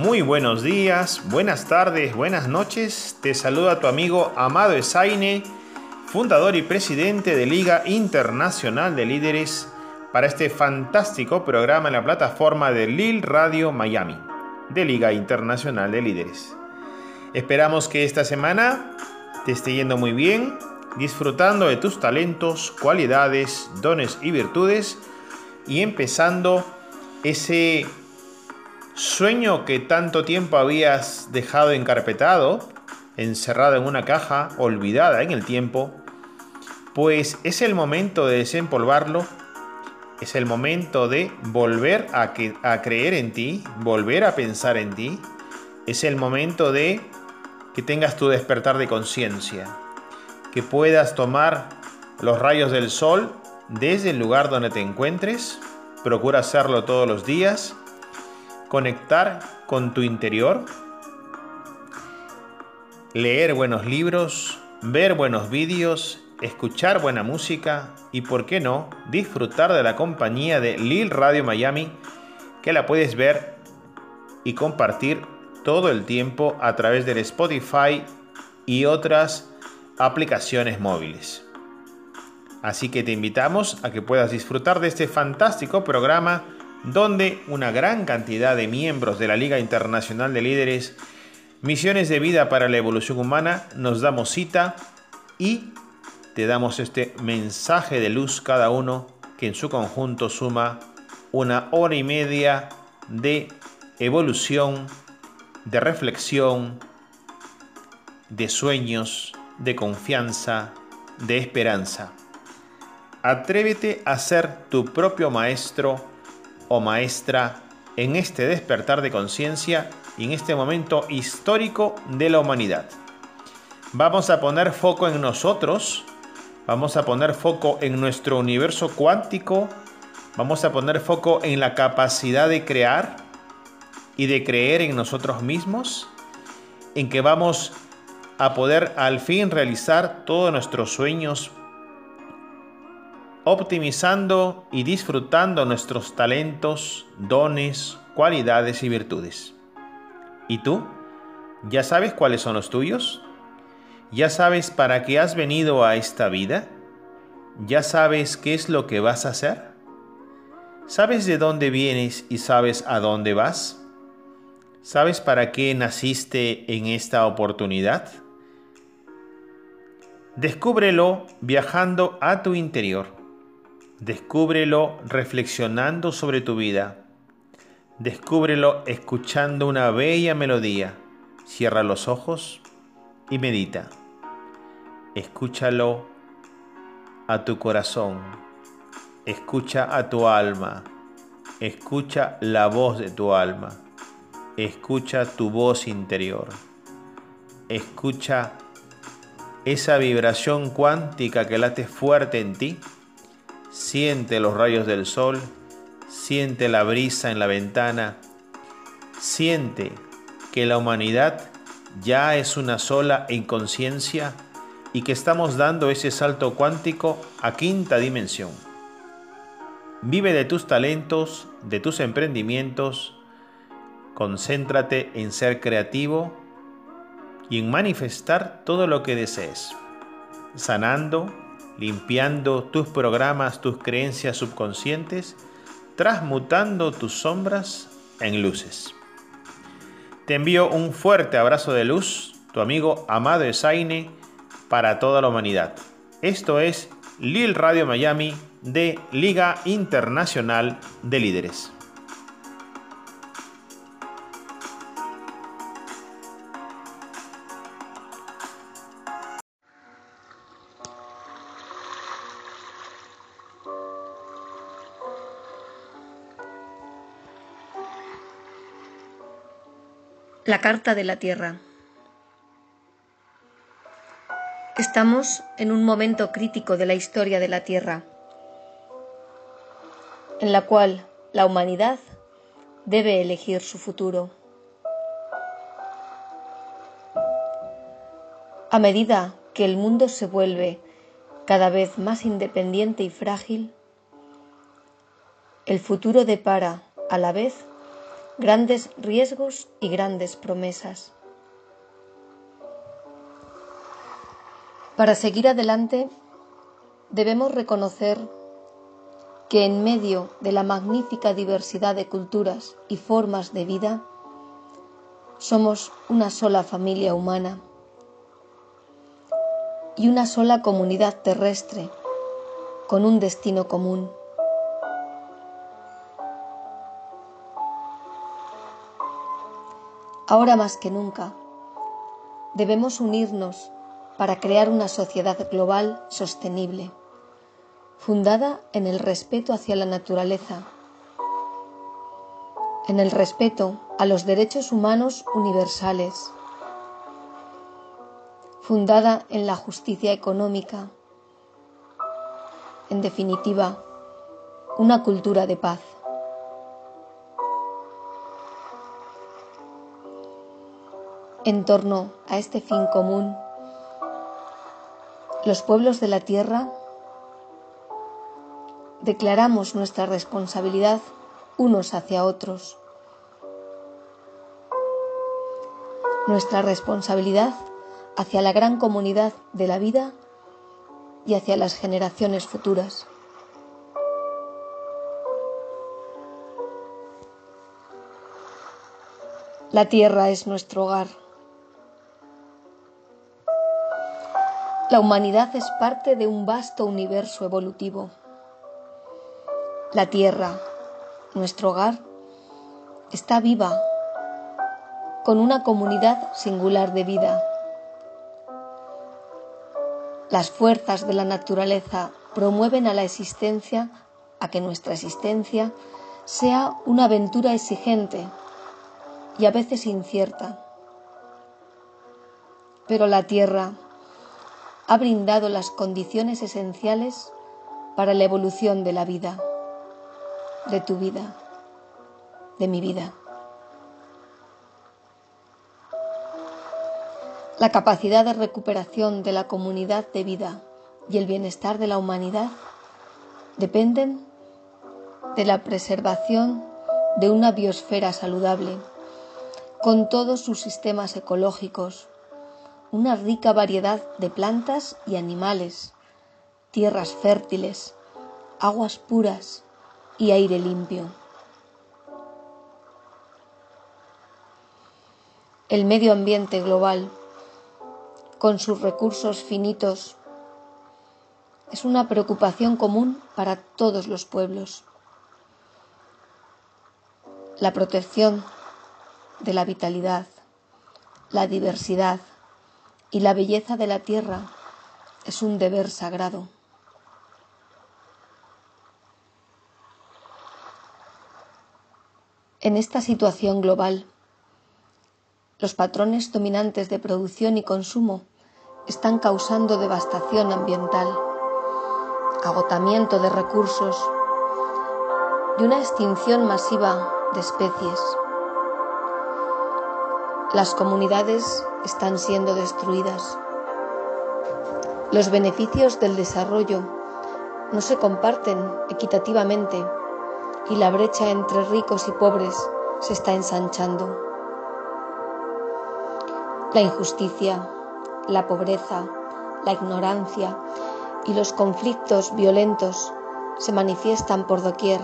Muy buenos días, buenas tardes, buenas noches. Te saluda tu amigo Amado Esaine, fundador y presidente de Liga Internacional de Líderes, para este fantástico programa en la plataforma de Lil Radio Miami, de Liga Internacional de Líderes. Esperamos que esta semana te esté yendo muy bien, disfrutando de tus talentos, cualidades, dones y virtudes y empezando ese Sueño que tanto tiempo habías dejado encarpetado, encerrado en una caja, olvidada en el tiempo, pues es el momento de desempolvarlo, es el momento de volver a, creer en ti, volver a pensar en ti, es el momento de que tengas tu despertar de conciencia, que puedas tomar los rayos del sol desde el lugar donde te encuentres, procura hacerlo todos los días, conectar con tu interior, leer buenos libros, ver buenos vídeos, escuchar buena música y, por qué no, disfrutar de la compañía de Lil Radio Miami, que la puedes ver y compartir todo el tiempo a través del Spotify y otras aplicaciones móviles. Así que te invitamos a que puedas disfrutar de este fantástico programa donde una gran cantidad de miembros de la Liga Internacional de Líderes, Misiones de Vida para la Evolución Humana, nos damos cita y te damos este mensaje de luz cada uno que en su conjunto suma una hora y media de evolución, de reflexión, de sueños, de confianza, de esperanza. Atrévete a ser tu propio maestro o maestra en este despertar de conciencia y en este momento histórico de la humanidad. Vamos a poner foco en nosotros, vamos a poner foco en nuestro universo cuántico, vamos a poner foco en la capacidad de crear y de creer en nosotros mismos, en que vamos a poder al fin realizar todos nuestros sueños optimizando y disfrutando nuestros talentos, dones, cualidades y virtudes. ¿Y tú? ¿Ya sabes cuáles son los tuyos? ¿Ya sabes para qué has venido a esta vida? ¿Ya sabes qué es lo que vas a hacer? ¿Sabes de dónde vienes y sabes a dónde vas? ¿Sabes para qué naciste en esta oportunidad? Descúbrelo viajando a tu interior Descúbrelo reflexionando sobre tu vida. Descúbrelo escuchando una bella melodía. Cierra los ojos y medita. Escúchalo a tu corazón. Escucha a tu alma. Escucha la voz de tu alma. Escucha tu voz interior. Escucha esa vibración cuántica que late fuerte en ti Siente los rayos del sol, siente la brisa en la ventana, siente que la humanidad ya es una sola en conciencia y que estamos dando ese salto cuántico a quinta dimensión. Vive de tus talentos, de tus emprendimientos, concéntrate en ser creativo y en manifestar todo lo que desees, sanando, limpiando tus programas, tus creencias subconscientes, transmutando tus sombras en luces. Te envío un fuerte abrazo de luz, tu amigo Amado Esaine, para toda la humanidad. Esto es Lil Radio Miami de Liga Internacional de Líderes. La Carta de la Tierra. Estamos en un momento crítico de la historia de la Tierra, en la cual la humanidad debe elegir su futuro. A medida que el mundo se vuelve cada vez más independiente y frágil, el futuro depara, a la vez, grandes riesgos y grandes promesas. Para seguir adelante debemos reconocer que en medio de la magnífica diversidad de culturas y formas de vida, somos una sola familia humana y una sola comunidad terrestre con un destino común. Ahora más que nunca, debemos unirnos para crear una sociedad global sostenible, fundada en el respeto hacia la naturaleza, en el respeto a los derechos humanos universales, fundada en la justicia económica, en definitiva, una cultura de paz. En torno a este fin común, los pueblos de la tierra declaramos nuestra responsabilidad unos hacia otros. Nuestra responsabilidad hacia la gran comunidad de la vida y hacia las generaciones futuras. La tierra es nuestro hogar. La humanidad es parte de un vasto universo evolutivo. La Tierra, nuestro hogar, está viva, con una comunidad singular de vida. Las fuerzas de la naturaleza promueven a la existencia, a que nuestra existencia sea una aventura exigente y a veces incierta. Pero la Tierra, ha brindado las condiciones esenciales para la evolución de la vida, de tu vida, de mi vida. La capacidad de recuperación de la comunidad de vida y el bienestar de la humanidad dependen de la preservación de una biosfera saludable, con todos sus sistemas ecológicos, una rica variedad de plantas y animales, tierras fértiles, aguas puras y aire limpio. El medio ambiente global, con sus recursos finitos, es una preocupación común para todos los pueblos. La protección de la vitalidad, la diversidad, y la belleza de la tierra es un deber sagrado. En esta situación global, los patrones dominantes de producción y consumo están causando devastación ambiental, agotamiento de recursos y una extinción masiva de especies. Las comunidades están siendo destruidas. Los beneficios del desarrollo no se comparten equitativamente y la brecha entre ricos y pobres se está ensanchando. La injusticia, la pobreza, la ignorancia y los conflictos violentos se manifiestan por doquier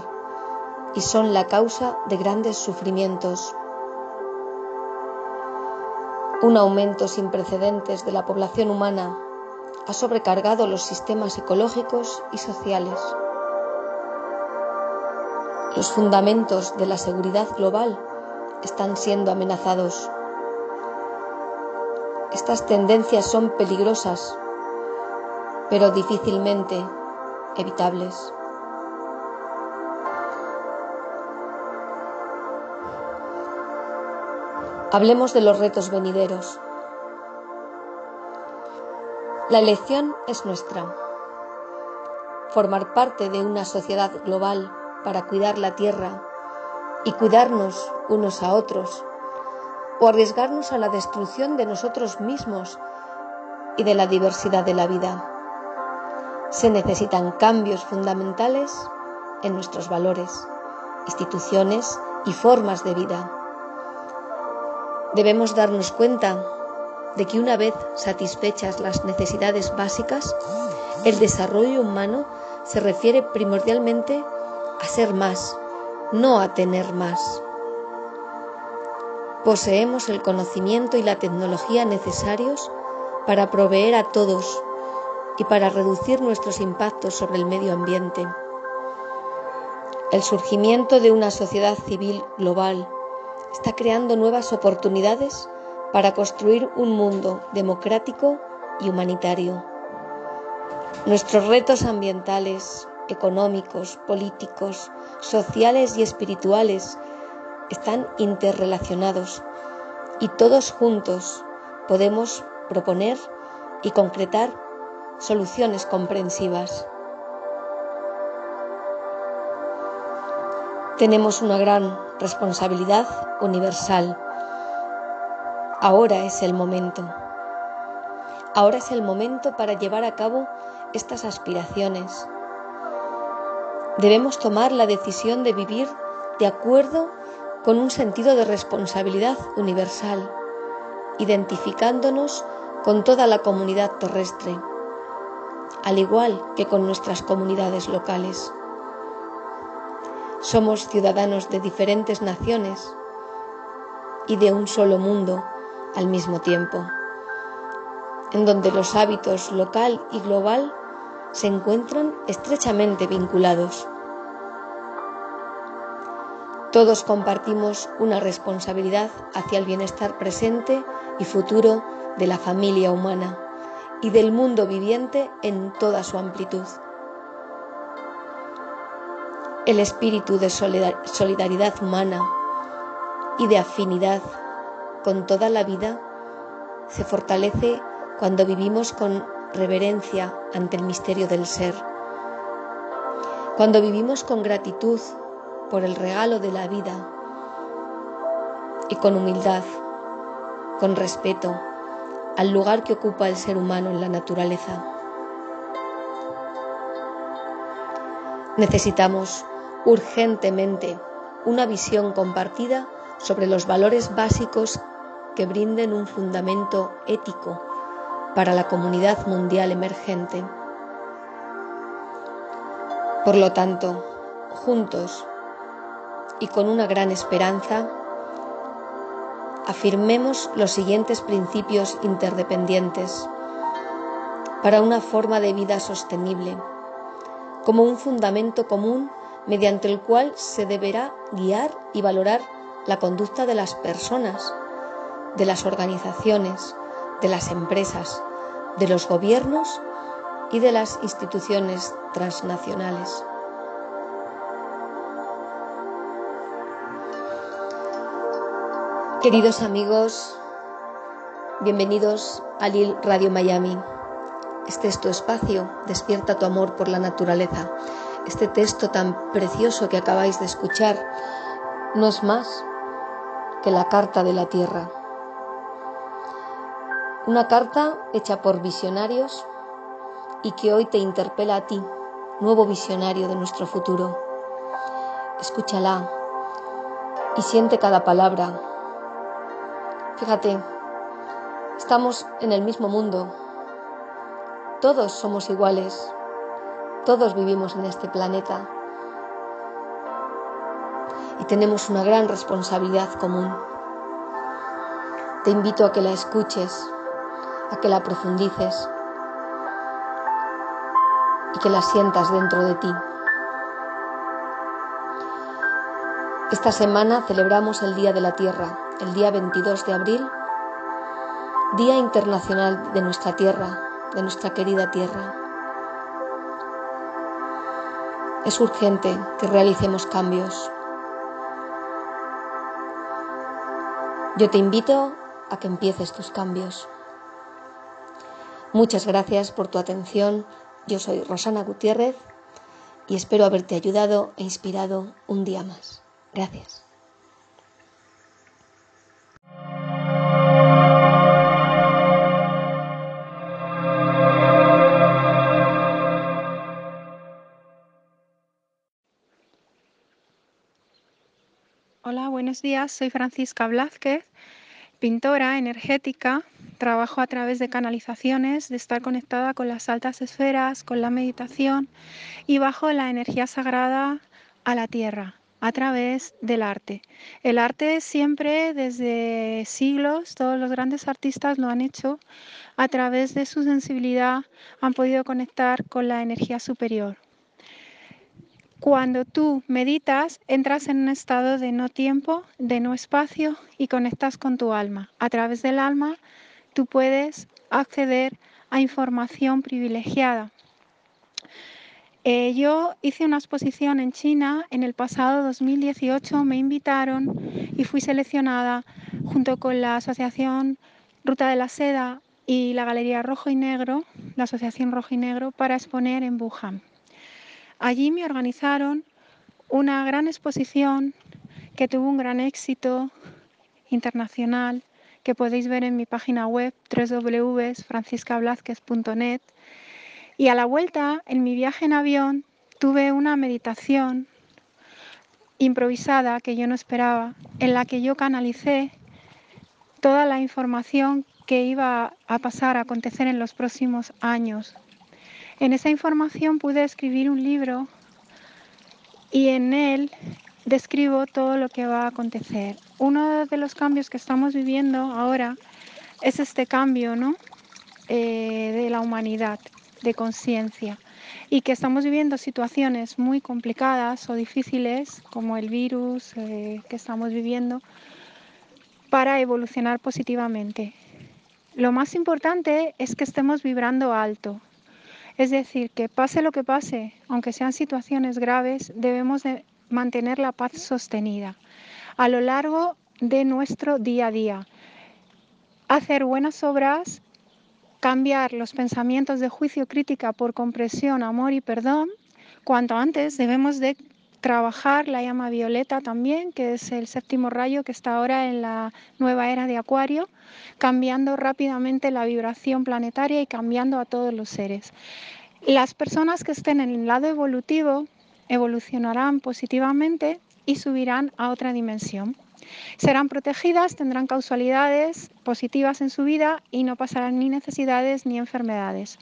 y son la causa de grandes sufrimientos un aumento sin precedentes de la población humana ha sobrecargado los sistemas ecológicos y sociales. Los fundamentos de la seguridad global están siendo amenazados. Estas tendencias son peligrosas, pero difícilmente evitables. Hablemos de los retos venideros. La elección es nuestra. Formar parte de una sociedad global para cuidar la tierra y cuidarnos unos a otros, o arriesgarnos a la destrucción de nosotros mismos y de la diversidad de la vida. Se necesitan cambios fundamentales en nuestros valores, instituciones y formas de vida. Debemos darnos cuenta de que una vez satisfechas las necesidades básicas, el desarrollo humano se refiere primordialmente a ser más, no a tener más. Poseemos el conocimiento y la tecnología necesarios para proveer a todos y para reducir nuestros impactos sobre el medio ambiente. El surgimiento de una sociedad civil global está creando nuevas oportunidades para construir un mundo democrático y humanitario. Nuestros retos ambientales, económicos, políticos, sociales y espirituales están interrelacionados y todos juntos podemos proponer y concretar soluciones comprensivas. Tenemos una gran responsabilidad universal. Ahora es el momento. Ahora es el momento para llevar a cabo estas aspiraciones. Debemos tomar la decisión de vivir de acuerdo con un sentido de responsabilidad universal, identificándonos con toda la comunidad terrestre, al igual que con nuestras comunidades locales. Somos ciudadanos de diferentes naciones y de un solo mundo al mismo tiempo, en donde los hábitos local y global se encuentran estrechamente vinculados. Todos compartimos una responsabilidad hacia el bienestar presente y futuro de la familia humana y del mundo viviente en toda su amplitud. El espíritu de solidaridad humana y de afinidad con toda la vida se fortalece cuando vivimos con reverencia ante el misterio del ser, cuando vivimos con gratitud por el regalo de la vida y con humildad, con respeto al lugar que ocupa el ser humano en la naturaleza. Necesitamos urgentemente una visión compartida sobre los valores básicos que brinden un fundamento ético para la comunidad mundial emergente. Por lo tanto, juntos y con una gran esperanza, afirmemos los siguientes principios interdependientes para una forma de vida sostenible, como un fundamento común mediante el cual se deberá guiar y valorar la conducta de las personas, de las organizaciones, de las empresas, de los gobiernos y de las instituciones transnacionales. Queridos amigos, bienvenidos a Lil Radio Miami. Este es tu espacio, despierta tu amor por la naturaleza. Este texto tan precioso que acabáis de escuchar no es más que la carta de la tierra. Una carta hecha por visionarios y que hoy te interpela a ti, nuevo visionario de nuestro futuro. Escúchala y siente cada palabra Fíjate, estamos en el mismo mundo, todos somos iguales, todos vivimos en este planeta y tenemos una gran responsabilidad común. Te invito a que la escuches, a que la profundices y que la sientas dentro de ti. Esta semana celebramos el Día de la Tierra el día 22 de abril, Día Internacional de nuestra Tierra, de nuestra querida Tierra. Es urgente que realicemos cambios. Yo te invito a que empieces tus cambios. Muchas gracias por tu atención. Yo soy Rosana Gutiérrez y espero haberte ayudado e inspirado un día más. Gracias. Buenos días. Soy Francisca Blázquez, pintora energética. Trabajo a través de canalizaciones, de estar conectada con las altas esferas, con la meditación y bajo la energía sagrada a la tierra a través del arte. El arte siempre, desde siglos, todos los grandes artistas lo han hecho, a través de su sensibilidad han podido conectar con la energía superior. Cuando tú meditas, entras en un estado de no tiempo, de no espacio y conectas con tu alma. A través del alma, tú puedes acceder a información privilegiada. Eh, yo hice una exposición en China en el pasado 2018, me invitaron y fui seleccionada junto con la Asociación Ruta de la Seda y la Galería Rojo y Negro, la Asociación Rojo y Negro, para exponer en Wuhan. Allí me organizaron una gran exposición que tuvo un gran éxito internacional que podéis ver en mi página web www.franciscablázquez.net. Y a la vuelta, en mi viaje en avión, tuve una meditación improvisada que yo no esperaba, en la que yo canalicé toda la información que iba a pasar a acontecer en los próximos años en esa información pude escribir un libro y en él describo todo lo que va a acontecer. Uno de los cambios que estamos viviendo ahora es este cambio ¿no? Eh, de la humanidad, de conciencia, y que estamos viviendo situaciones muy complicadas o difíciles, como el virus eh, que estamos viviendo, para evolucionar positivamente. Lo más importante es que estemos vibrando alto, es decir, que pase lo que pase, aunque sean situaciones graves, debemos de mantener la paz sostenida a lo largo de nuestro día a día. Hacer buenas obras, cambiar los pensamientos de juicio crítica por compresión, amor y perdón. Cuanto antes debemos de trabajar la llama violeta también, que es el séptimo rayo que está ahora en la nueva era de Acuario, cambiando rápidamente la vibración planetaria y cambiando a todos los seres. Las personas que estén en el lado evolutivo evolucionarán positivamente y subirán a otra dimensión. Serán protegidas, tendrán causalidades positivas en su vida y no pasarán ni necesidades ni enfermedades.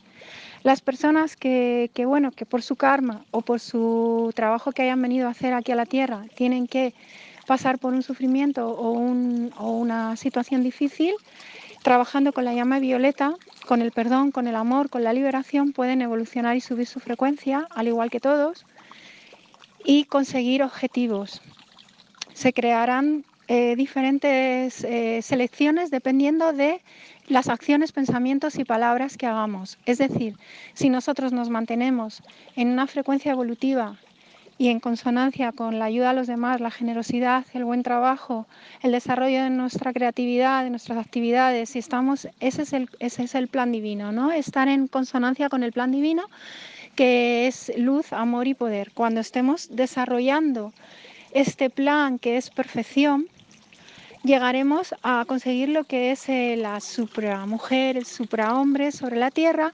Las personas que, bueno, que por su karma o por su trabajo que hayan venido a hacer aquí a la Tierra tienen que pasar por un sufrimiento o, una situación difícil, trabajando con la llama violeta, con el perdón, con el amor, con la liberación, pueden evolucionar y subir su frecuencia, al igual que todos, y conseguir objetivos. Se crearán eh, diferentes eh, selecciones dependiendo de las acciones, pensamientos y palabras que hagamos. Es decir, si nosotros nos mantenemos en una frecuencia evolutiva y en consonancia con la ayuda a los demás, la generosidad, el buen trabajo, el desarrollo de nuestra creatividad, de nuestras actividades, si estamos, ese es el, ese es el plan divino, ¿no? Estar en consonancia con el plan divino, que es luz, amor y poder. Cuando estemos desarrollando este plan que es perfección, llegaremos a conseguir lo que es eh, la supramujer, el suprahombre sobre la tierra,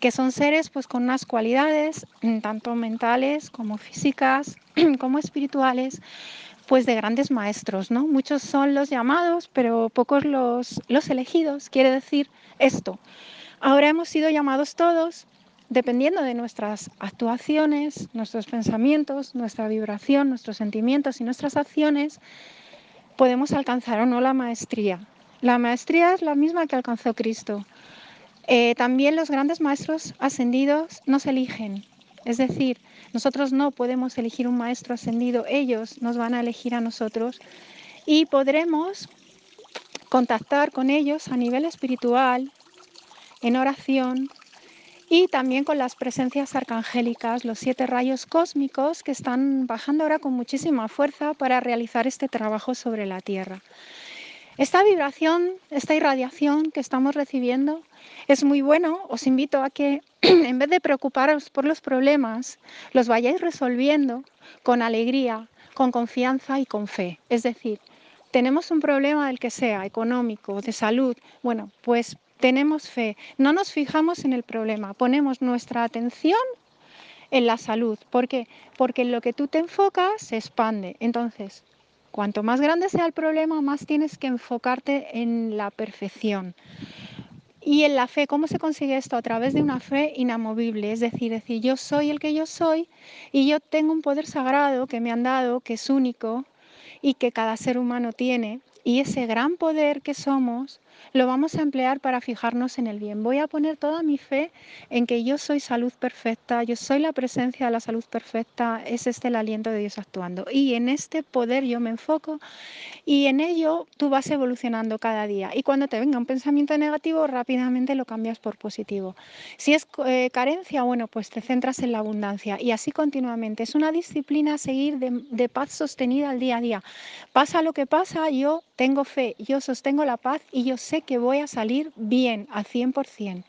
que son seres pues con unas cualidades mm, tanto mentales como físicas como espirituales pues de grandes maestros, ¿no? Muchos son los llamados, pero pocos los, los elegidos. Quiere decir esto. Ahora hemos sido llamados todos, dependiendo de nuestras actuaciones, nuestros pensamientos, nuestra vibración, nuestros sentimientos y nuestras acciones, podemos alcanzar o no la maestría. La maestría es la misma que alcanzó Cristo. Eh, también los grandes maestros ascendidos nos eligen. Es decir, nosotros no podemos elegir un maestro ascendido, ellos nos van a elegir a nosotros y podremos contactar con ellos a nivel espiritual, en oración y también con las presencias arcangélicas, los siete rayos cósmicos que están bajando ahora con muchísima fuerza para realizar este trabajo sobre la Tierra. Esta vibración, esta irradiación que estamos recibiendo es muy bueno. Os invito a que en vez de preocuparos por los problemas, los vayáis resolviendo con alegría, con confianza y con fe. Es decir, tenemos un problema del que sea, económico, de salud, bueno, pues tenemos fe. No nos fijamos en el problema, ponemos nuestra atención en la salud. ¿Por qué? Porque en lo que tú te enfocas se expande. Entonces, Cuanto más grande sea el problema, más tienes que enfocarte en la perfección. Y en la fe, ¿cómo se consigue esto? A través de una fe inamovible, es decir, decir, yo soy el que yo soy y yo tengo un poder sagrado que me han dado, que es único y que cada ser humano tiene. Y ese gran poder que somos lo vamos a emplear para fijarnos en el bien. Voy a poner toda mi fe en que yo soy salud perfecta, yo soy la presencia de la salud perfecta, es este el aliento de Dios actuando. Y en este poder yo me enfoco y en ello tú vas evolucionando cada día. Y cuando te venga un pensamiento negativo, rápidamente lo cambias por positivo. Si es eh, carencia, bueno, pues te centras en la abundancia y así continuamente. Es una disciplina seguir de, de paz sostenida al día a día. Pasa lo que pasa, yo tengo fe, yo sostengo la paz y yo sé que voy a salir bien al 100%.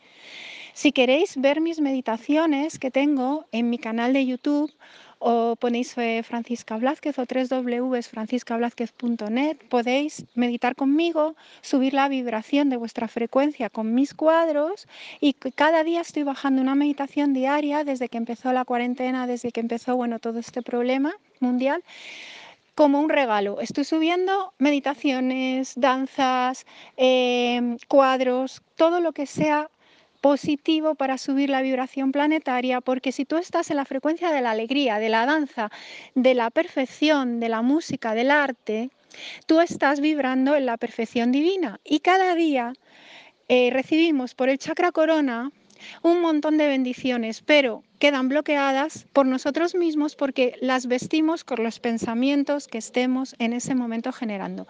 Si queréis ver mis meditaciones que tengo en mi canal de YouTube, o ponéis Francisca Blázquez o www.franciscablázquez.net, podéis meditar conmigo, subir la vibración de vuestra frecuencia con mis cuadros y cada día estoy bajando una meditación diaria desde que empezó la cuarentena, desde que empezó bueno, todo este problema mundial como un regalo. Estoy subiendo meditaciones, danzas, em, cuadros, todo lo que sea positivo para subir la vibración planetaria, porque si tú estás en la frecuencia de la alegría, de la danza, de la perfección, de la música, del arte, tú estás vibrando en la perfección divina. Y cada día eh, recibimos por el chakra corona un montón de bendiciones, pero quedan bloqueadas por nosotros mismos porque las vestimos con los pensamientos que estemos en ese momento generando.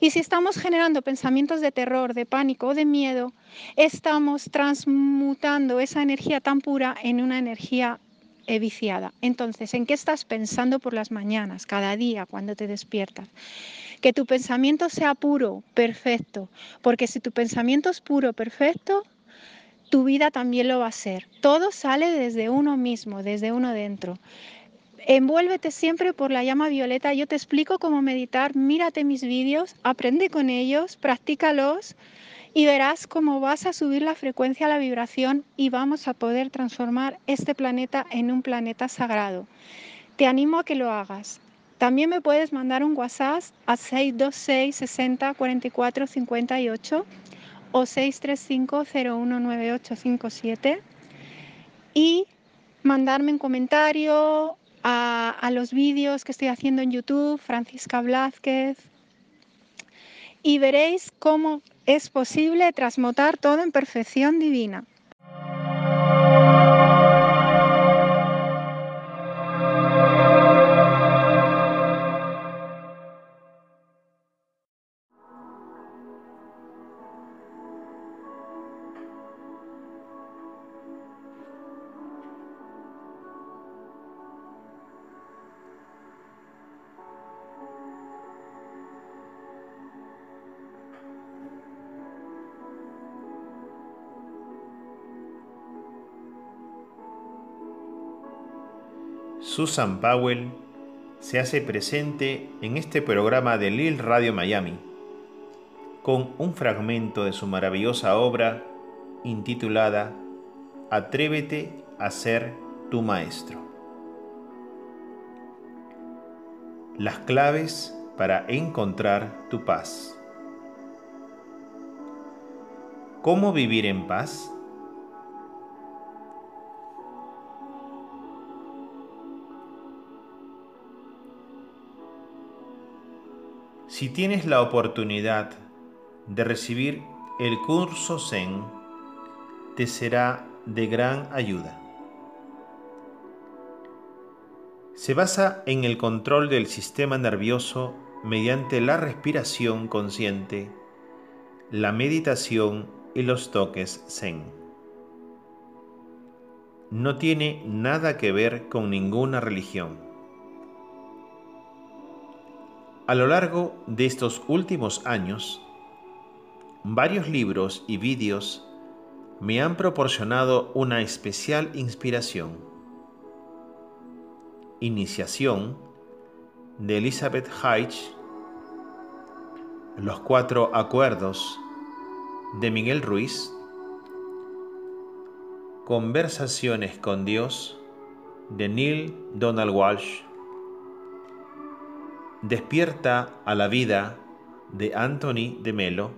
Y si estamos generando pensamientos de terror, de pánico o de miedo, estamos transmutando esa energía tan pura en una energía viciada. Entonces, ¿en qué estás pensando por las mañanas, cada día, cuando te despiertas? Que tu pensamiento sea puro, perfecto, porque si tu pensamiento es puro, perfecto, tu vida también lo va a ser. Todo sale desde uno mismo, desde uno dentro. Envuélvete siempre por la llama violeta. Yo te explico cómo meditar. Mírate mis vídeos, aprende con ellos, practícalos y verás cómo vas a subir la frecuencia, la vibración y vamos a poder transformar este planeta en un planeta sagrado. Te animo a que lo hagas. También me puedes mandar un WhatsApp a 626 60 44 58 o 635-019857 y mandarme un comentario a, a, los vídeos que estoy haciendo en YouTube, Francisca Blázquez, y veréis cómo es posible transmutar todo en perfección divina. Susan Powell se hace presente en este programa de Lil Radio Miami con un fragmento de su maravillosa obra intitulada Atrévete a ser tu maestro. Las claves para encontrar tu paz. ¿Cómo vivir en paz? Si tienes la oportunidad de recibir el curso Zen, te será de gran ayuda. Se basa en el control del sistema nervioso mediante la respiración consciente, la meditación y los toques Zen. No tiene nada que ver con ninguna religión a lo largo de estos últimos años, varios libros y vídeos me han proporcionado una especial inspiración. Iniciación de Elizabeth Heich, Los Cuatro Acuerdos de Miguel Ruiz, Conversaciones con Dios de Neil Donald Walsh, Despierta a la vida de Anthony de Melo,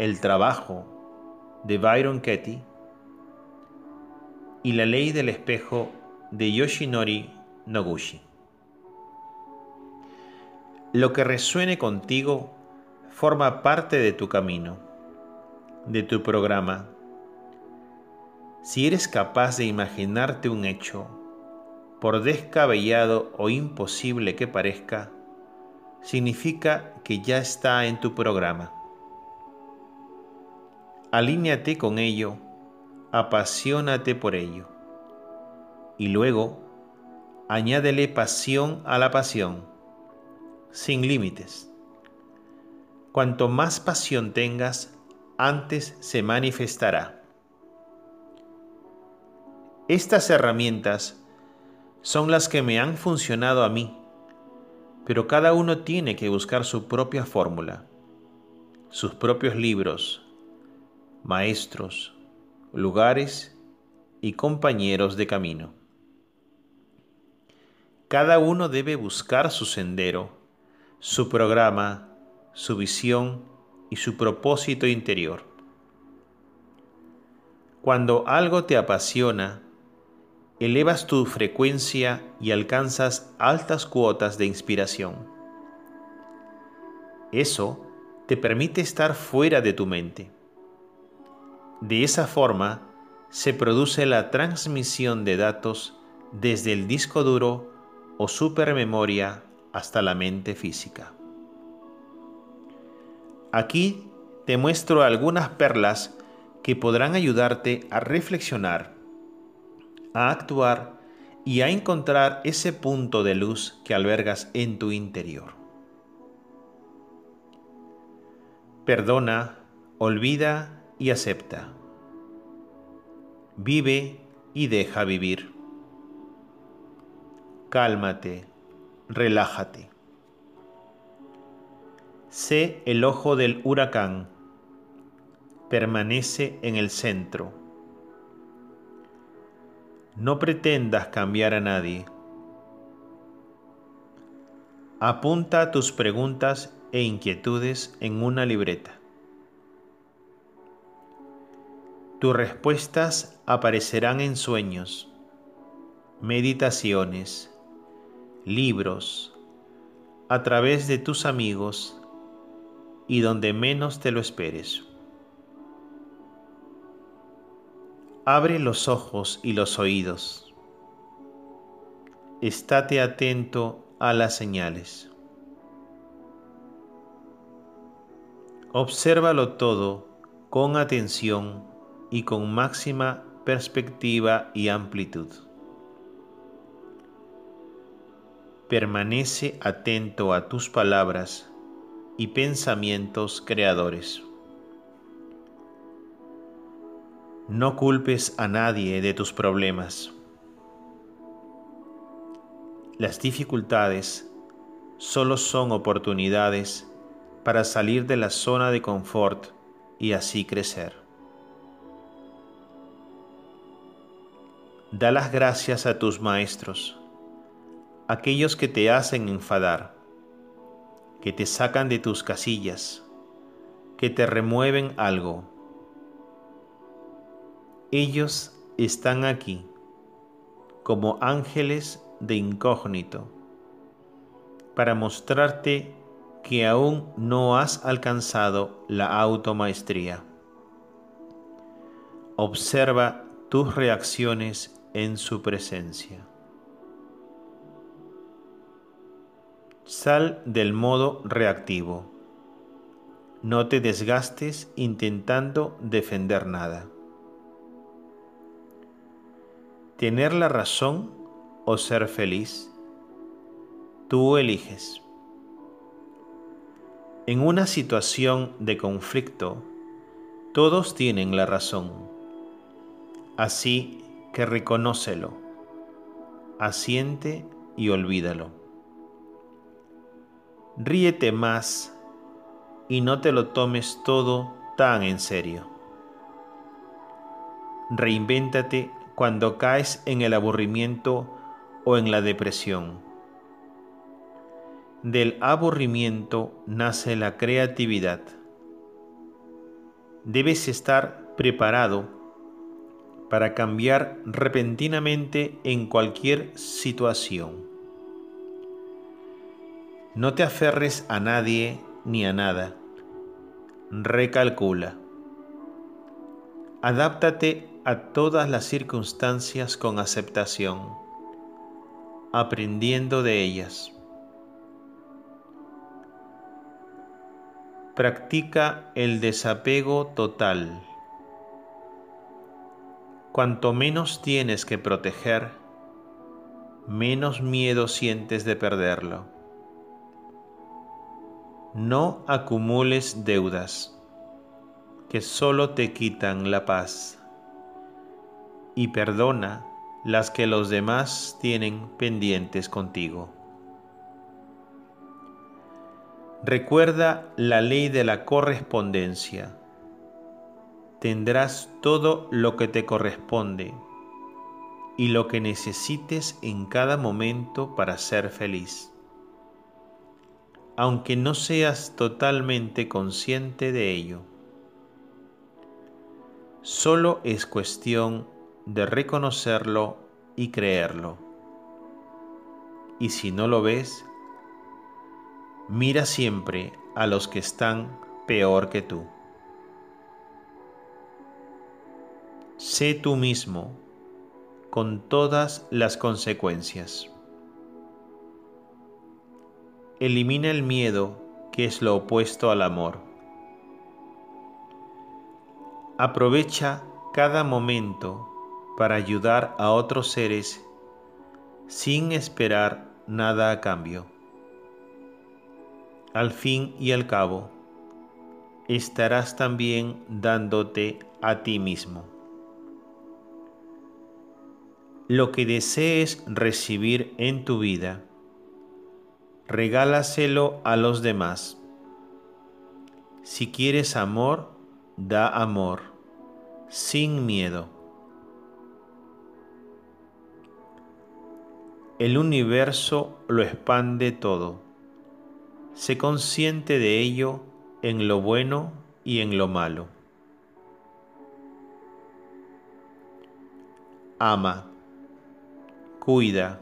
El trabajo de Byron Katie y La ley del espejo de Yoshinori Noguchi. Lo que resuene contigo forma parte de tu camino, de tu programa. Si eres capaz de imaginarte un hecho, por descabellado o imposible que parezca, significa que ya está en tu programa. Alíñate con ello, apasionate por ello. Y luego, añádele pasión a la pasión sin límites. Cuanto más pasión tengas, antes se manifestará. Estas herramientas son las que me han funcionado a mí, pero cada uno tiene que buscar su propia fórmula, sus propios libros, maestros, lugares y compañeros de camino. Cada uno debe buscar su sendero su programa, su visión y su propósito interior. Cuando algo te apasiona, elevas tu frecuencia y alcanzas altas cuotas de inspiración. Eso te permite estar fuera de tu mente. De esa forma se produce la transmisión de datos desde el disco duro o supermemoria hasta la mente física. Aquí te muestro algunas perlas que podrán ayudarte a reflexionar, a actuar y a encontrar ese punto de luz que albergas en tu interior. Perdona, olvida y acepta. Vive y deja vivir. Cálmate, relájate. Sé el ojo del huracán, permanece en el centro. No pretendas cambiar a nadie. Apunta tus preguntas e inquietudes en una libreta. Tus respuestas aparecerán en sueños, meditaciones, libros, a través de tus amigos y donde menos te lo esperes. Abre los ojos y los oídos. Estate atento a las señales. Obsérvalo todo con atención y con máxima perspectiva y amplitud. permanece atento a tus palabras y pensamientos creadores. No culpes a nadie de tus problemas. Las dificultades solo son oportunidades para salir de la zona de confort y así crecer. Da las gracias a tus maestros aquellos que te hacen enfadar, que te sacan de tus casillas, que te remueven algo. Ellos están aquí como ángeles de incógnito para mostrarte que aún no has alcanzado la automaestría. Observa tus reacciones en su presencia. Sal del modo reactivo. No te desgastes intentando defender nada. Tener la razón o ser feliz, tú eliges. En una situación de conflicto, todos tienen la razón. Así que reconócelo, asiente y olvídalo ríete más y no te lo tomes todo tan en serio. Reinvéntate cuando caes en el aburrimiento o en la depresión. del aburrimiento nace la creatividad. Debes estar preparado para cambiar repentinamente en cualquier situación. No te aferres a nadie ni a nada. Recalcula. Adáptate a todas las circunstancias con aceptación, aprendiendo de ellas. Practica el desapego total. Cuanto menos tienes que proteger, menos miedo sientes de perderlo. No acumules deudas que solo te quitan la paz y perdona las que los demás tienen pendientes contigo. Recuerda la ley de la correspondencia. Tendrás todo lo que te corresponde y lo que necesites en cada momento para ser feliz. Aunque no seas totalmente consciente de ello. Solo es cuestión de reconocerlo y creerlo. Y si no lo ves, Mira siempre a los que están peor que tú. Sé tú mismo con todas las consecuencias. Elimina el miedo que es lo opuesto al amor. Aprovecha cada momento para ayudar a otros seres sin esperar nada a cambio al fin y al cabo, estarás también dándote a ti mismo. Lo que desees recibir en tu vida, regálaselo a los demás. Si quieres amor, da amor, sin miedo. El universo lo expande todo Sé consciente de ello en lo bueno y en lo malo. Ama, cuida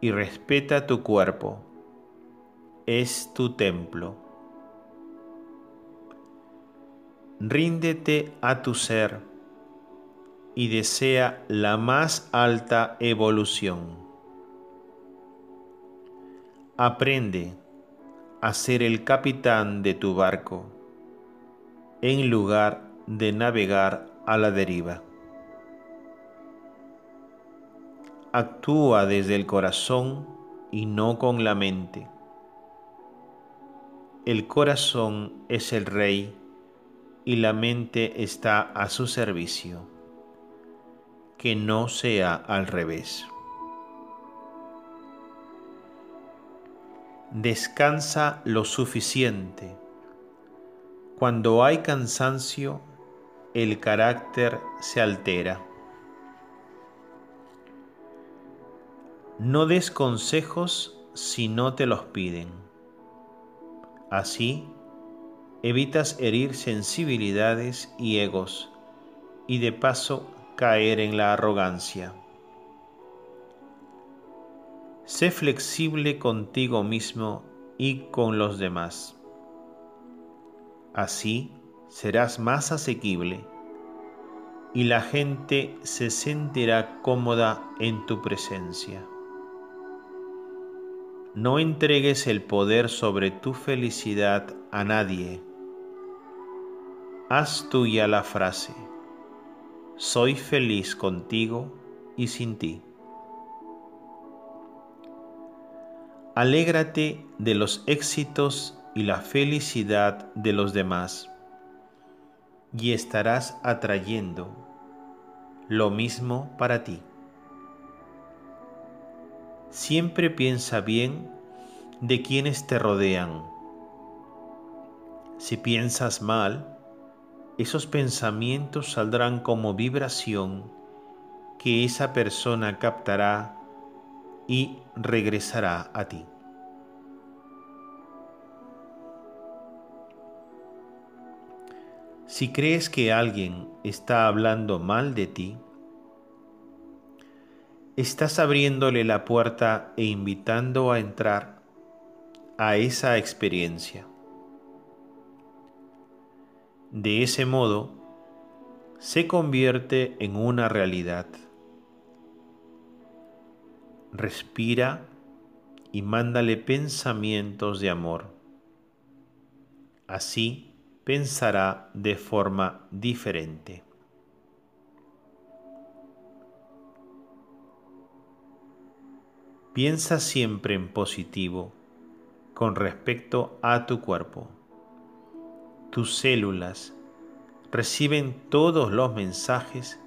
y respeta tu cuerpo. Es tu templo. Ríndete a tu ser y desea la más alta evolución. Aprende a ser el capitán de tu barco, en lugar de navegar a la deriva. Actúa desde el corazón y no con la mente. El corazón es el rey y la mente está a su servicio. Que no sea al revés. Descansa lo suficiente. Cuando hay cansancio, el carácter se altera. No des consejos si no te los piden. Así, evitas herir sensibilidades y egos y de paso caer en la arrogancia. Sé flexible contigo mismo y con los demás. Así serás más asequible y la gente se sentirá cómoda en tu presencia. No entregues el poder sobre tu felicidad a nadie. Haz tuya la frase, soy feliz contigo y sin ti. Alégrate de los éxitos y la felicidad de los demás y estarás atrayendo lo mismo para ti. Siempre piensa bien de quienes te rodean. Si piensas mal, esos pensamientos saldrán como vibración que esa persona captará y regresará a ti. Si crees que alguien está hablando mal de ti, estás abriéndole la puerta e invitando a entrar a esa experiencia. De ese modo, se convierte en una realidad. Respira y mándale pensamientos de amor. Así pensará de forma diferente. Piensa siempre en positivo con respecto a tu cuerpo. Tus células reciben todos los mensajes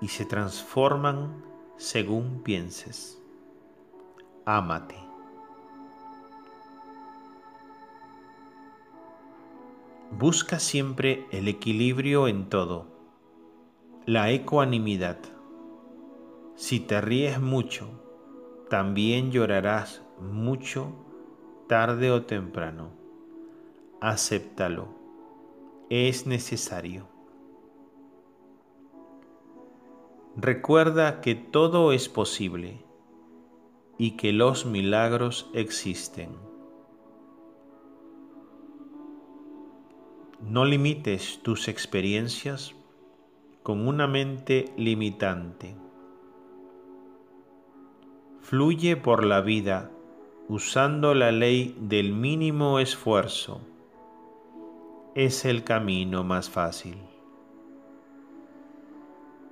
y se transforman según pienses. Ámate. Busca siempre el equilibrio en todo, la ecuanimidad. Si te ríes mucho, también llorarás mucho tarde o temprano. Acéptalo. Es necesario. Recuerda que todo es posible y que los milagros existen. No limites tus experiencias con una mente limitante. Fluye por la vida usando la ley del mínimo esfuerzo. Es el camino más fácil.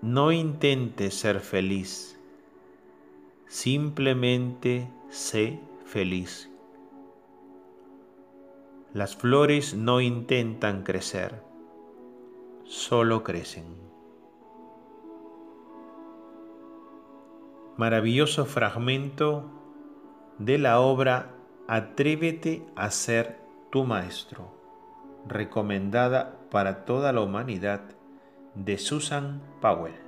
No intentes ser feliz, simplemente sé feliz. Las flores no intentan crecer, solo crecen. Maravilloso fragmento de la obra Atrévete a ser tu maestro, recomendada para toda la humanidad de Susan Powell.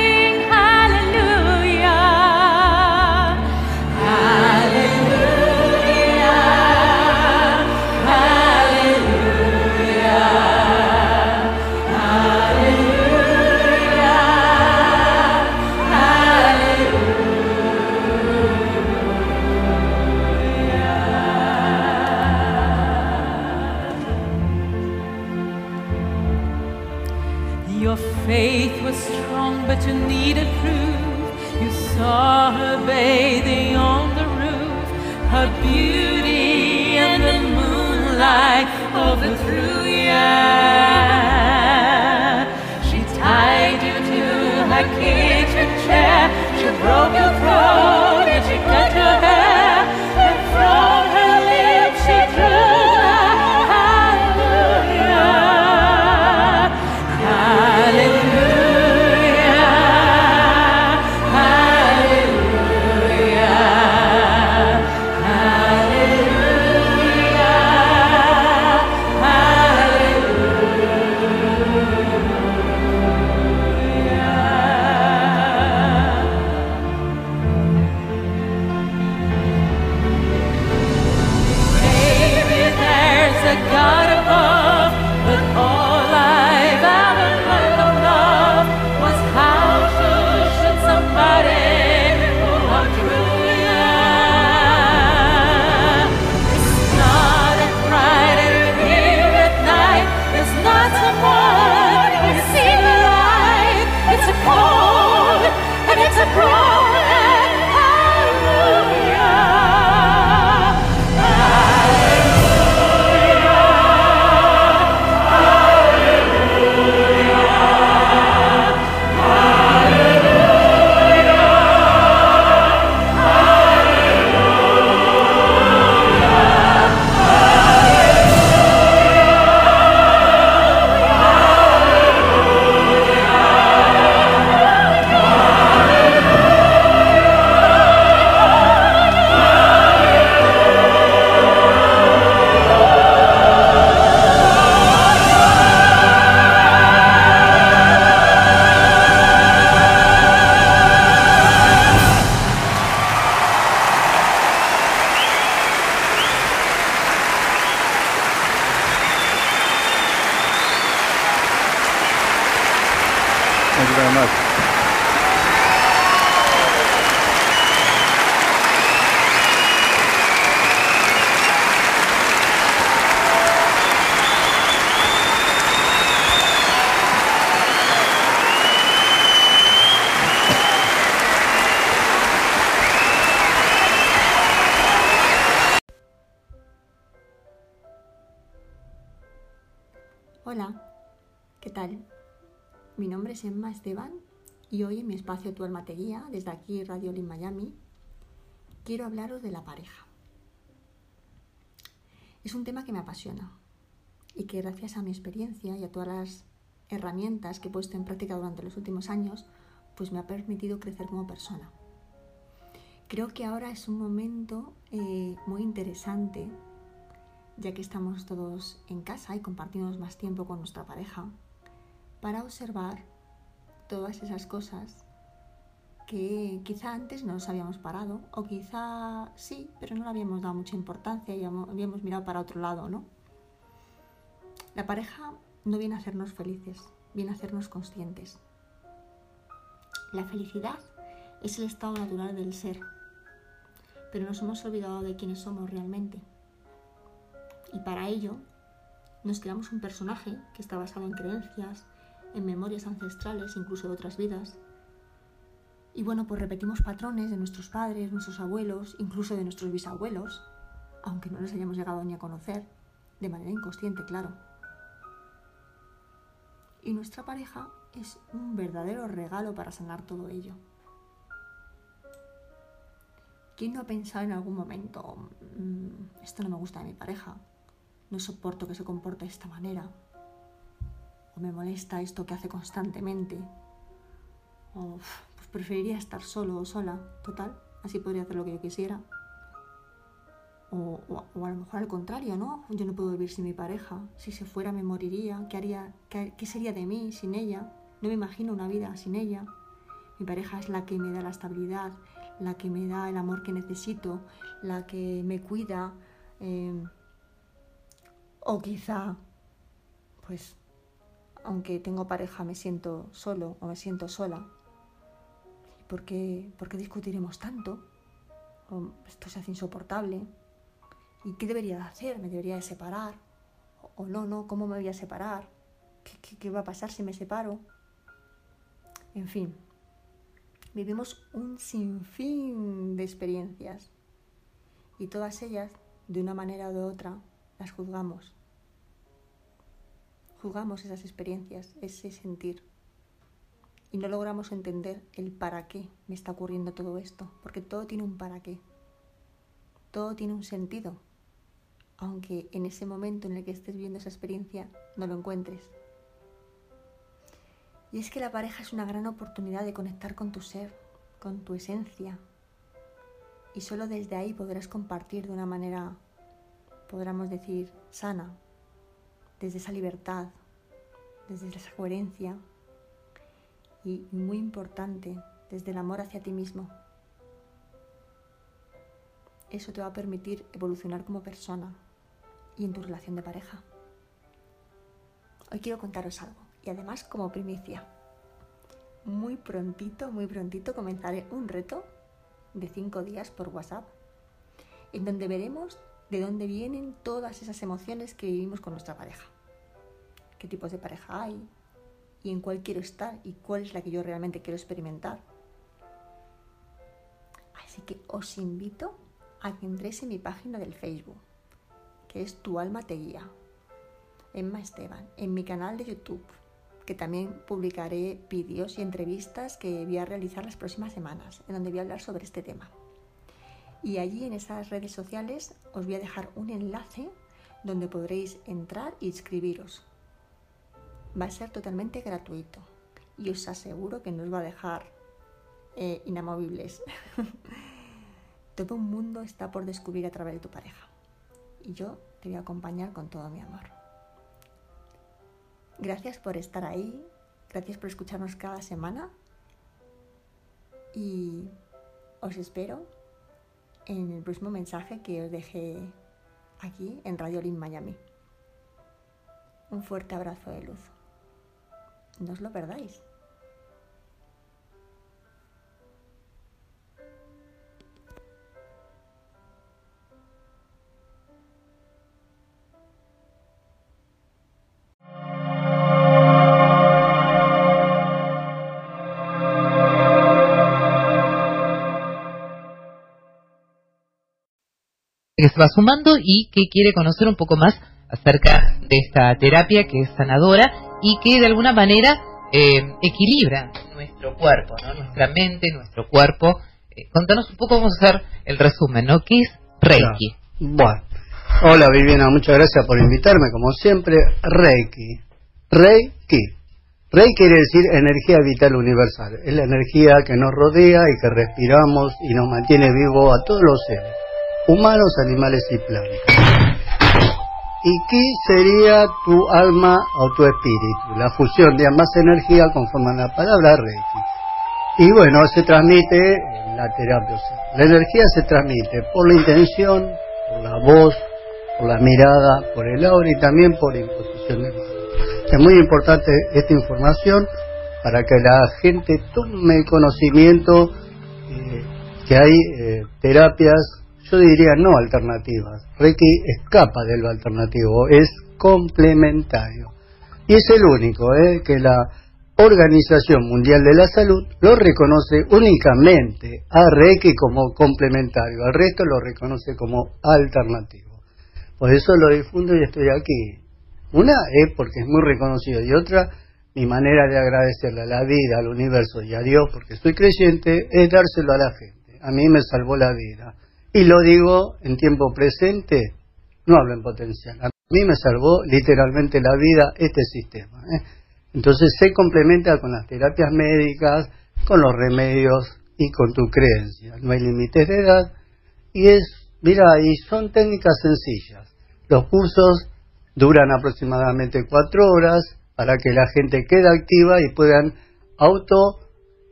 moonlight overthrew you. She tied you to her kitchen chair. She broke your throat mi espacio Tu alma desde aquí Radio Lin Miami, quiero hablaros de la pareja. Es un tema que me apasiona y que gracias a mi experiencia y a todas las herramientas que he puesto en práctica durante los últimos años, pues me ha permitido crecer como persona. Creo que ahora es un momento eh, muy interesante ya que estamos todos en casa y compartimos más tiempo con nuestra pareja, para observar todas esas cosas que quizá antes no nos habíamos parado, o quizá sí, pero no le habíamos dado mucha importancia y habíamos mirado para otro lado, ¿no? La pareja no viene a hacernos felices, viene a hacernos conscientes. La felicidad es el estado natural del ser, pero nos hemos olvidado de quiénes somos realmente. Y para ello nos creamos un personaje que está basado en creencias, en memorias ancestrales, incluso de otras vidas. Y bueno, pues repetimos patrones de nuestros padres, nuestros abuelos, incluso de nuestros bisabuelos, aunque no les hayamos llegado ni a conocer, de manera inconsciente, claro. Y nuestra pareja es un verdadero regalo para sanar todo ello. ¿Quién no ha pensado en algún momento, "Mm, esto no me gusta de mi pareja, no soporto que se comporte de esta manera, o me molesta esto que hace constantemente, o pues preferiría estar solo o sola, total, así podría hacer lo que yo quisiera. O, o- a lo mejor al contrario, ¿no? Yo no puedo vivir sin mi pareja. Si se fuera me moriría. ¿Qué, haría, qué, qué sería de mí sin ella? No me imagino una vida sin ella. Mi pareja es la que me da la estabilidad, la que me da el amor que necesito, la que me cuida. eh, o quizá, pues, aunque tengo pareja, me siento solo o me siento sola. ¿Y por qué, por qué discutiremos tanto? O esto se hace insoportable. ¿Y qué debería de hacer? ¿Me debería de separar? ¿O, o no, no? ¿Cómo me voy a separar? ¿Qué, qué, qué va a pasar si me separo? En fin, vivimos un sinfín de experiencias y todas ellas, de una manera u otra, las juzgamos. Juzgamos esas experiencias, ese sentir. Y no logramos entender el para qué me está ocurriendo todo esto, porque todo tiene un para qué. Todo tiene un sentido, aunque en ese momento en el que estés viendo esa experiencia no lo encuentres. Y es que la pareja es una gran oportunidad de conectar con tu ser, con tu esencia. Y solo desde ahí podrás compartir de una manera, podríamos decir, sana, desde esa libertad, desde esa coherencia y muy importante, desde el amor hacia ti mismo. Eso te va a permitir evolucionar como persona y en tu relación de pareja. Hoy quiero contaros algo y además como primicia. Muy prontito, muy prontito comenzaré un reto de cinco días por WhatsApp en donde veremos de dónde vienen todas esas emociones que vivimos con nuestra pareja. Qué tipos de pareja hay y en cuál quiero estar y cuál es la que yo realmente quiero experimentar. Así que os invito a que entréis en mi página del Facebook, que es Tu Alma Te Guía, Emma Esteban, en mi canal de YouTube, que también publicaré vídeos y entrevistas que voy a realizar las próximas semanas, en donde voy a hablar sobre este tema. Y allí en esas redes sociales os voy a dejar un enlace donde podréis entrar e inscribiros. Va a ser totalmente gratuito y os aseguro que no os va a dejar eh, inamovibles. todo un mundo está por descubrir a través de tu pareja y yo te voy a acompañar con todo mi amor. Gracias por estar ahí, gracias por escucharnos cada semana y os espero en el próximo mensaje que os dejé aquí en Radio Lin Miami. Un fuerte abrazo de luz. No os lo perdáis. Que se va sumando y que quiere conocer un poco más acerca de esta terapia que es sanadora y que de alguna manera eh, equilibra nuestro cuerpo, ¿no? nuestra mente, nuestro cuerpo. Eh, contanos un poco, vamos a hacer el resumen, ¿no? ¿Qué es Reiki? Bueno, hola Viviana, muchas gracias por invitarme, como siempre, Reiki. Reiki. Reiki quiere decir energía vital universal. Es la energía que nos rodea y que respiramos y nos mantiene vivo a todos los seres, humanos, animales y plantas. ¿Y qué sería tu alma o tu espíritu? La fusión de ambas energías conforman la palabra Reiki. Y bueno, se transmite la terapia. La energía se transmite por la intención, por la voz, por la mirada, por el aura y también por la imposición de manos. Es muy importante esta información para que la gente tome conocimiento eh, que hay eh, terapias yo diría no alternativas. Reiki escapa de lo alternativo, es complementario. Y es el único ¿eh? que la Organización Mundial de la Salud lo reconoce únicamente a Reiki como complementario, al resto lo reconoce como alternativo. Por eso lo difundo y estoy aquí. Una es porque es muy reconocido y otra, mi manera de agradecerle a la vida, al universo y a Dios, porque estoy creyente, es dárselo a la gente. A mí me salvó la vida. Y lo digo en tiempo presente, no hablo en potencial. A mí me salvó literalmente la vida este sistema. ¿eh? Entonces se complementa con las terapias médicas, con los remedios y con tu creencia. No hay límites de edad y es, mira, y son técnicas sencillas. Los cursos duran aproximadamente cuatro horas para que la gente quede activa y puedan auto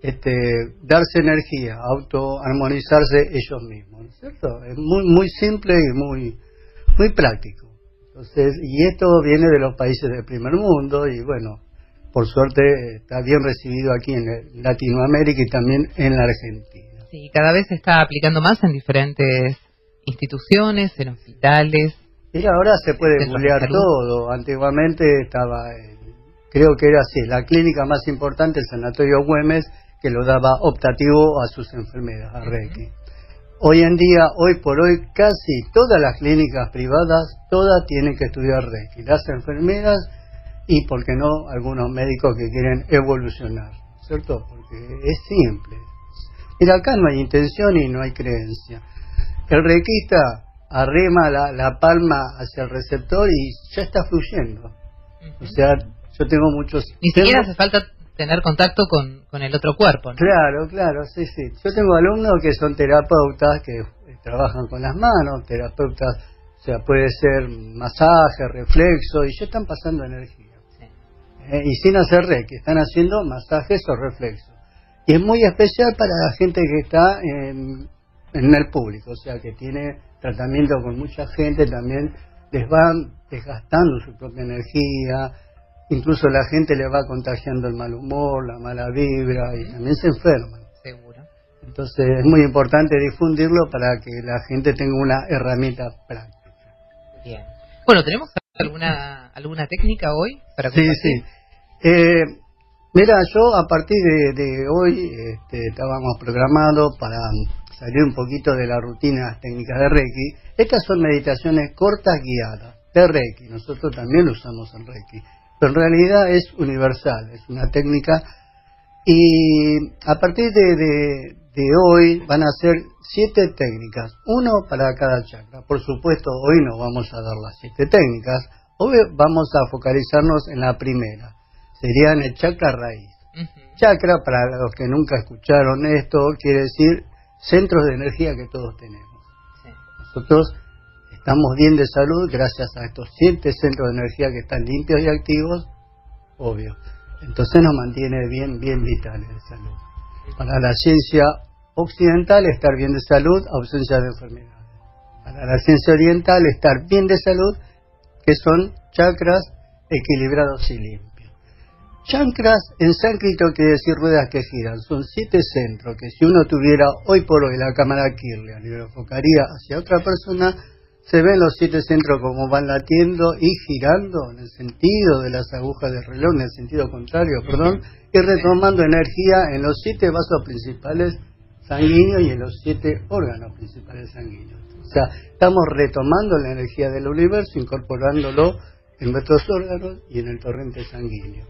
este, darse energía, autoarmonizarse ellos mismos, cierto? Es muy, muy simple y muy, muy práctico. Entonces, y esto viene de los países del primer mundo y bueno, por suerte está bien recibido aquí en Latinoamérica y también en la Argentina. Sí, cada vez se está aplicando más en diferentes instituciones, en hospitales. Y ahora se puede googlear todo. Antiguamente estaba, creo que era así, la clínica más importante, el Sanatorio Güemes, que lo daba optativo a sus enfermedades, a Reiki. Hoy en día, hoy por hoy, casi todas las clínicas privadas, todas tienen que estudiar Reiki. Las enfermeras y, ¿por qué no?, algunos médicos que quieren evolucionar, ¿cierto? Porque es simple. Mira, acá no hay intención y no hay creencia. El reikista arrima la, la palma hacia el receptor y ya está fluyendo. O sea, yo tengo muchos... Ni siquiera hace falta tener contacto con, con el otro cuerpo. Claro, claro, sí, sí. Yo tengo alumnos que son terapeutas que eh, trabajan con las manos, terapeutas, o sea, puede ser masaje, reflexo, y ya están pasando energía. Eh, y sin hacer que están haciendo masajes o reflexos. Y es muy especial para la gente que está en, en el público, o sea, que tiene tratamiento con mucha gente, también les van desgastando su propia energía, incluso la gente le va contagiando el mal humor, la mala vibra y también se enferman. Seguro. Entonces es muy importante difundirlo para que la gente tenga una herramienta práctica. Bien. Bueno, ¿tenemos alguna alguna técnica hoy para Sí, sí. Eh, mira, yo a partir de, hoy este, estábamos programados para salir un poquito de la rutina técnicas de Reiki. Estas son meditaciones cortas guiadas de Reiki. Nosotros también lo usamos en Reiki pero en realidad es universal, es una técnica y a partir de, hoy van a ser siete técnicas, uno para cada chakra. Por supuesto, hoy no vamos a dar las siete técnicas, hoy vamos a focalizarnos en la primera, sería en el chakra raíz. Chakra, para los que nunca escucharon esto, quiere decir centros de energía que todos tenemos. Nosotros estamos bien de salud gracias a estos siete centros de energía que están limpios y activos, obvio. Entonces nos mantiene bien, bien vitales de salud. Para la ciencia occidental, estar bien de salud, ausencia de enfermedades. Para la ciencia oriental, estar bien de salud, que son chakras equilibrados y limpios. Chakras en sánscrito quiere decir ruedas que giran. Son siete centros que si uno tuviera hoy por hoy la cámara Kirlian y lo enfocaría hacia otra persona, se ven los siete centros como van latiendo y girando en el sentido de las agujas del reloj, en el sentido contrario, perdón, y retomando energía en los siete vasos principales sanguíneos y en los siete órganos principales sanguíneos. O sea, estamos retomando la energía del universo, incorporándolo en nuestros órganos y en el torrente sanguíneo.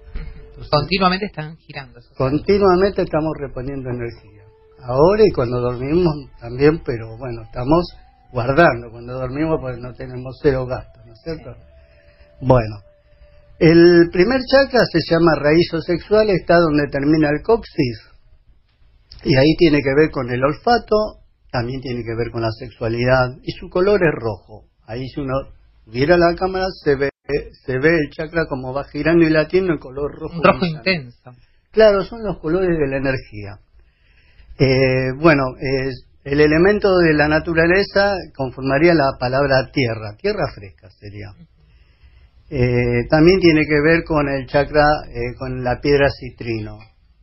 continuamente están girando. Continuamente estamos reponiendo energía. Ahora y cuando dormimos también, pero bueno, estamos guardando. Cuando dormimos pues no tenemos cero gasto, ¿no es cierto? Bueno, el primer chakra se llama raíz sexual, está donde termina el coxis. Y ahí tiene que ver con el olfato, también tiene que ver con la sexualidad. Y su color es rojo. Ahí si uno mira la cámara se ve, se ve el chakra como va girando y latiendo en color rojo. Un rojo intenso. Claro, son los colores de la energía. Eh, bueno, el elemento de la naturaleza conformaría la palabra tierra, tierra fresca sería. Eh, también tiene que ver con el chakra, eh, con la piedra citrino.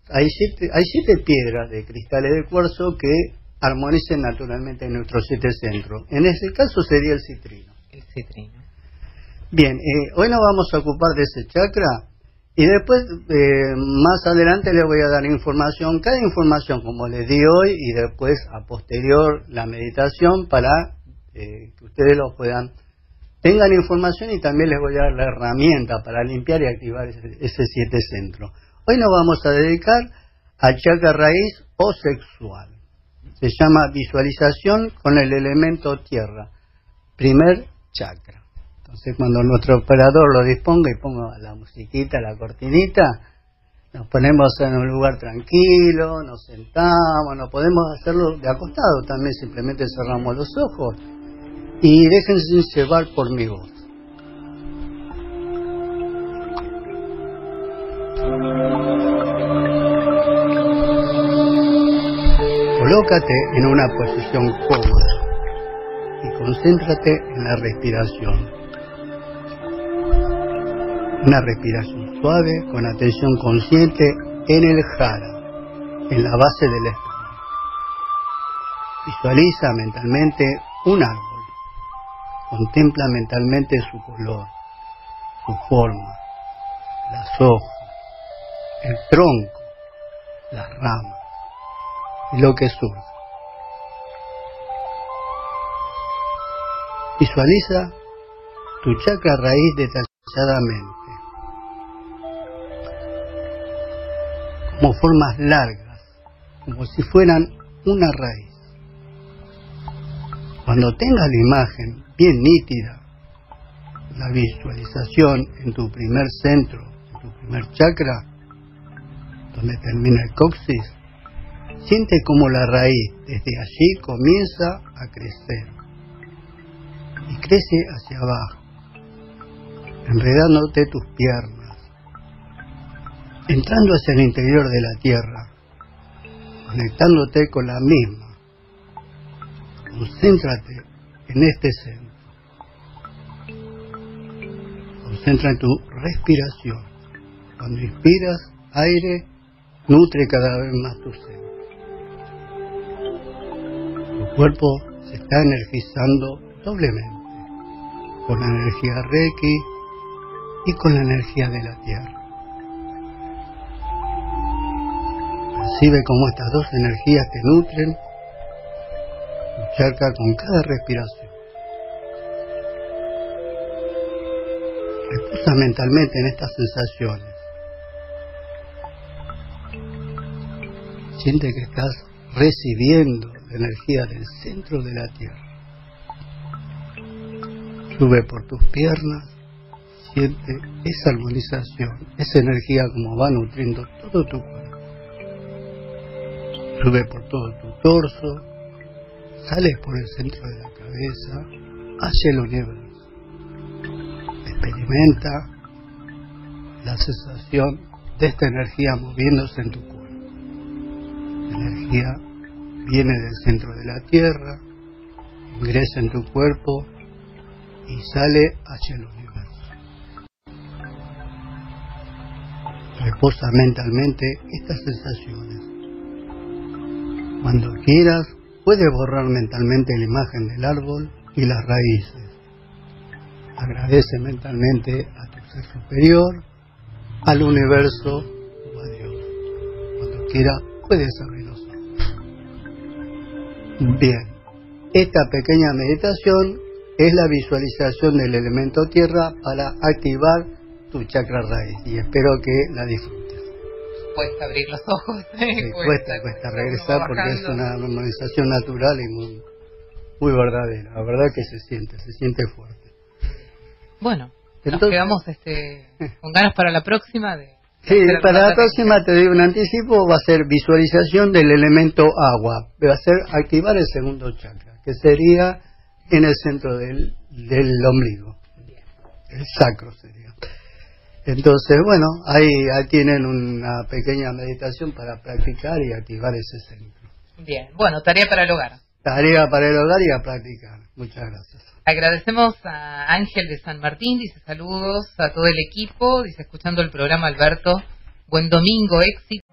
Hay siete, hay siete piedras de cristales de cuarzo que armonicen naturalmente en nuestros siete centros. En este caso sería el citrino. El citrino. Bien, eh, hoy nos vamos a ocupar de ese chakra y después, más adelante, le voy a dar información, cada información como les di hoy y después a posterior la meditación para que ustedes lo puedan tengan información y también les voy a dar la herramienta para limpiar y activar ese, siete centro. Hoy nos vamos a dedicar al chakra raíz o sexual. Se llama visualización con el elemento tierra. Primer chakra. Entonces cuando nuestro operador lo disponga y ponga la musiquita, la cortinita, nos ponemos en un lugar tranquilo, nos sentamos, no podemos hacerlo de acostado también, simplemente cerramos los ojos y déjense llevar por mi voz. Colócate en una posición cómoda y concéntrate en la respiración. Una respiración suave con atención consciente en el jara, en la base del estómago. Visualiza mentalmente un árbol Contempla mentalmente su color, su forma, las hojas, el tronco, las ramas y lo que surge. Visualiza tu chakra raíz detalladamente, como formas largas, como si fueran una raíz. Cuando tengas la imagen bien nítida, la visualización en tu primer centro, en tu primer chakra, donde termina el coxis, siente como la raíz desde allí comienza a crecer y crece hacia abajo, enredándote tus piernas, entrando hacia el interior de la tierra, conectándote con la misma concéntrate en este centro. Concentra en tu respiración. Cuando inspiras aire, nutre cada vez más tu centro. Tu cuerpo se está energizando doblemente con la energía Reiki y con la energía de la Tierra. Percibe cómo estas dos energías te nutren cerca con cada respiración. Reposa mentalmente en estas sensaciones. Siente que estás recibiendo la energía del centro de la tierra. Sube por tus piernas, siente esa armonización, esa energía como va nutriendo todo tu cuerpo. Sube por todo tu torso, sales por el centro de la cabeza hacia el universo. Experimenta la sensación de esta energía moviéndose en tu cuerpo. La energía viene del centro de la Tierra, ingresa en tu cuerpo y sale hacia el universo. Reposa mentalmente estas sensaciones. Cuando quieras, puede borrar mentalmente la imagen del árbol y las raíces. Agradece mentalmente a tu ser superior, al universo o a Dios. Cuando quiera, puedes abrir los ojos. Bien. esta pequeña meditación es la visualización del elemento tierra para activar tu chakra raíz y espero que la disfrutes. Cuesta abrir los ojos. Sí, cuesta, cuesta regresar porque es una normalización natural y muy, muy verdadera. La verdad que se siente, se siente fuerte. Bueno, nos quedamos este, con ganas para la próxima. De, sí, para la próxima te doy un anticipo, va a ser visualización del elemento agua, va a ser activar el segundo chakra, que sería en el centro del, del ombligo, el sacro sería. Entonces, bueno, ahí, ahí tienen una pequeña meditación para practicar y activar ese centro. Bien, bueno, tarea para el hogar. Tarea para el hogar y a practicar. Muchas gracias. Agradecemos a Ángel de San Martín, dice saludos a todo el equipo, dice escuchando el programa Alberto, buen domingo, éxito.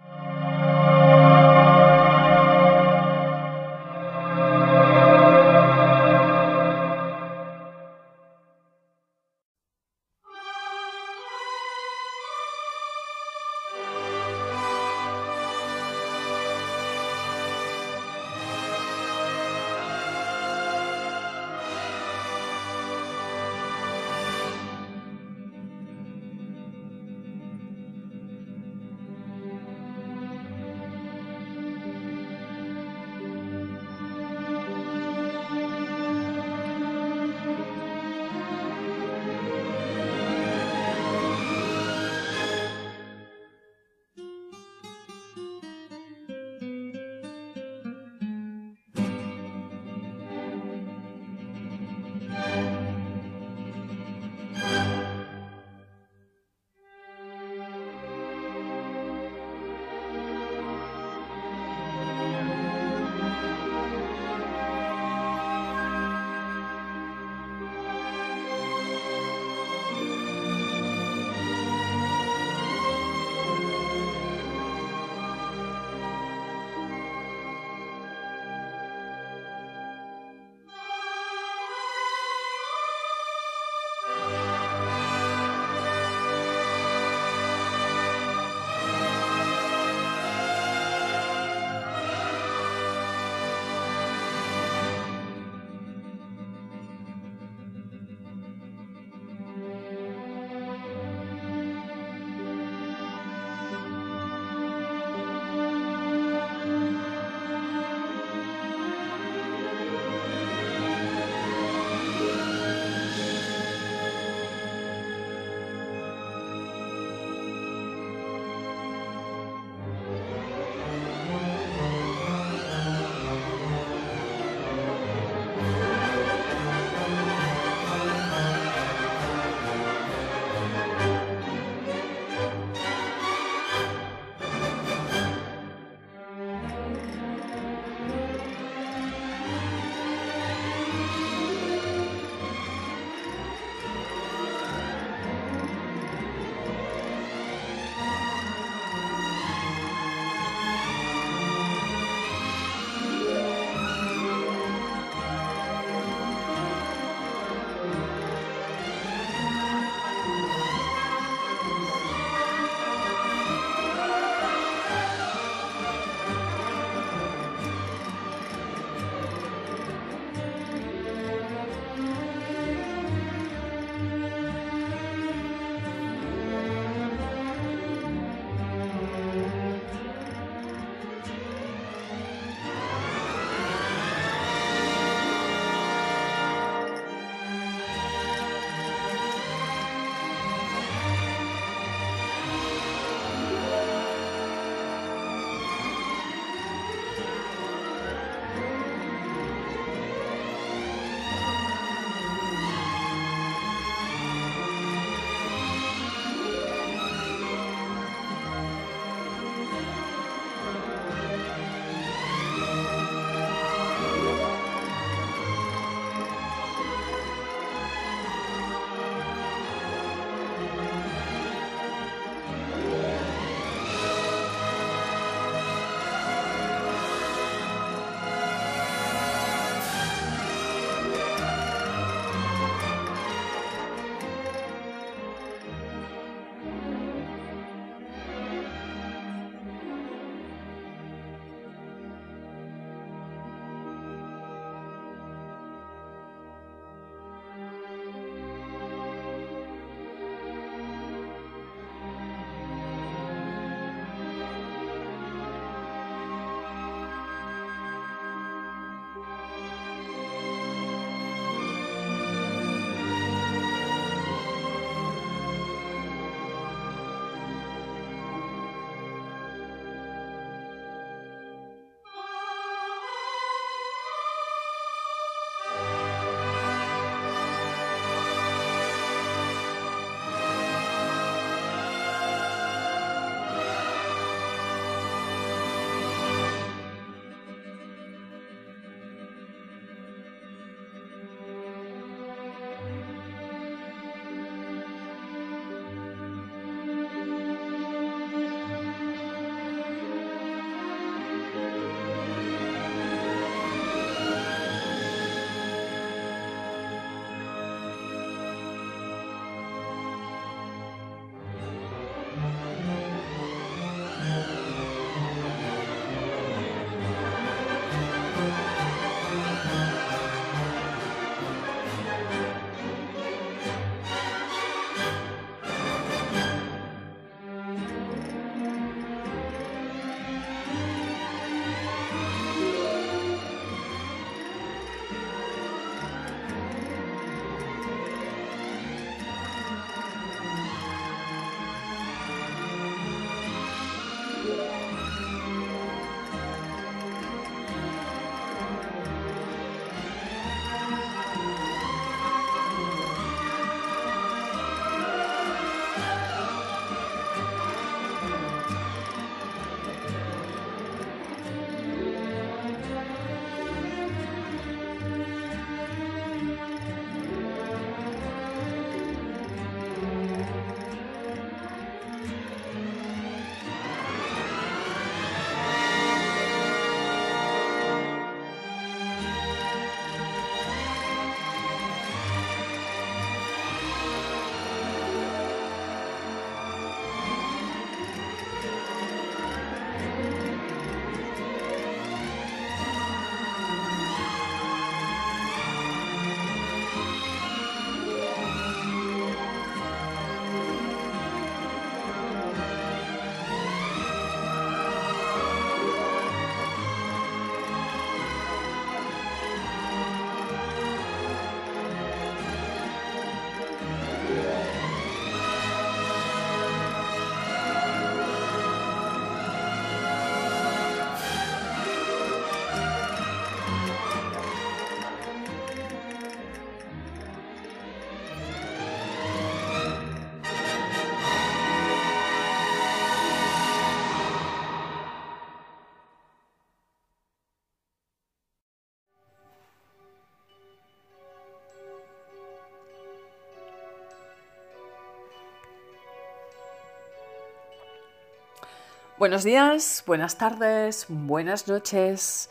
Buenos días, buenas tardes, buenas noches,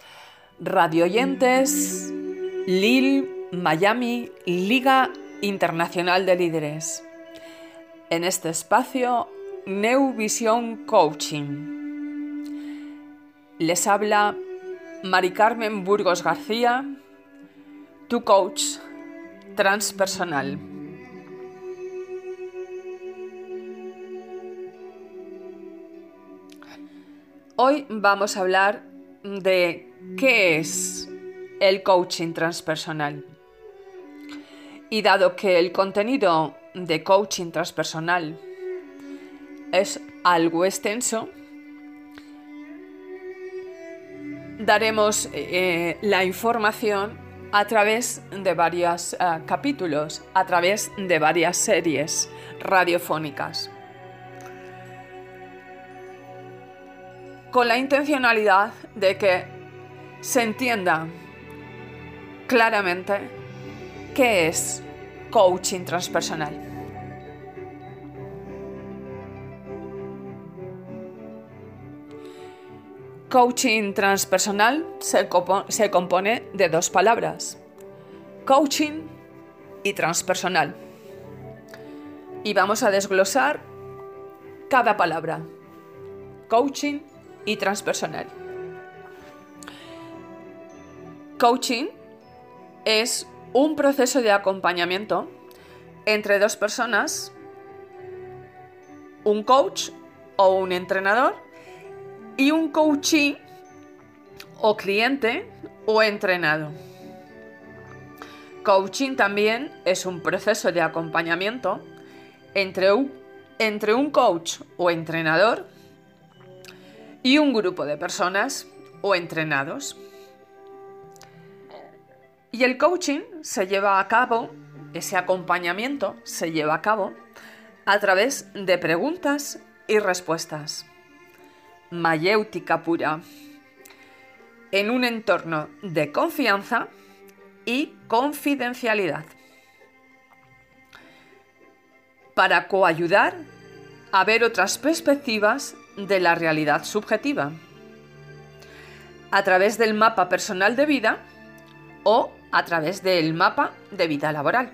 radio oyentes, Lille, Miami, Liga Internacional de Líderes. En este espacio, New Vision Coaching. Les habla Mari Carmen Burgos García, tu coach transpersonal. Hoy vamos a hablar de qué es el coaching transpersonal. Y dado que el contenido de coaching transpersonal es algo extenso, daremos eh, la información a través de varios eh, capítulos, a través de varias series radiofónicas. Con la intencionalidad de que se entienda claramente qué es coaching transpersonal. Coaching transpersonal se, se, compone de dos palabras, coaching y transpersonal. Y vamos a desglosar cada palabra. Coaching y transpersonal. Coaching es un proceso de acompañamiento entre dos personas, un coach o un entrenador y un coachee o cliente o entrenado. Coaching también es un proceso de acompañamiento entre un, entre un coach o entrenador y un grupo de personas o entrenados. Y el coaching se lleva a cabo, ese acompañamiento se lleva a cabo a través de preguntas y respuestas. Mayéutica pura. En un entorno de confianza y confidencialidad. Para coayudar a ver otras perspectivas de la realidad subjetiva a través del mapa personal de vida o a través del mapa de vida laboral.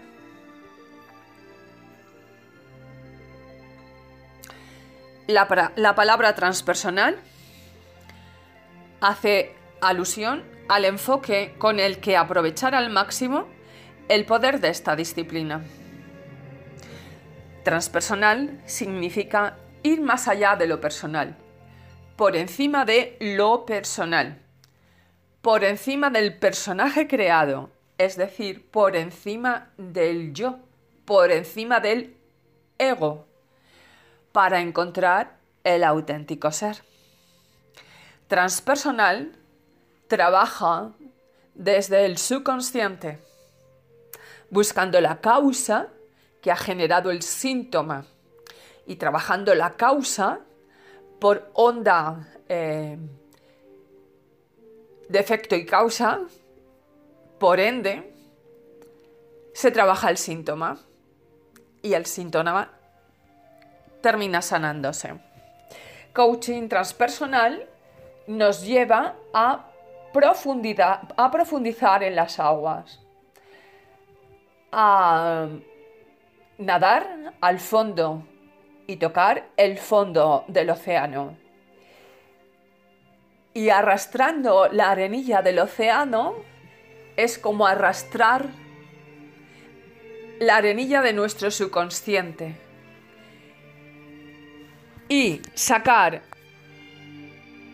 La, la, palabra transpersonal hace alusión al enfoque con el que aprovechar al máximo el poder de esta disciplina. Transpersonal significa ir más allá de lo personal, por encima de lo personal, por encima del personaje creado, es decir, por encima del yo, por encima del ego, para encontrar el auténtico ser. Transpersonal trabaja desde el subconsciente, buscando la causa que ha generado el síntoma y trabajando la causa por onda eh, de efecto y causa, por ende, se trabaja el síntoma y el síntoma termina sanándose. Coaching transpersonal nos lleva a, a profundizar en las aguas, a nadar al fondo y tocar el fondo del océano. Y arrastrando la arenilla del océano es como arrastrar la arenilla de nuestro subconsciente y sacar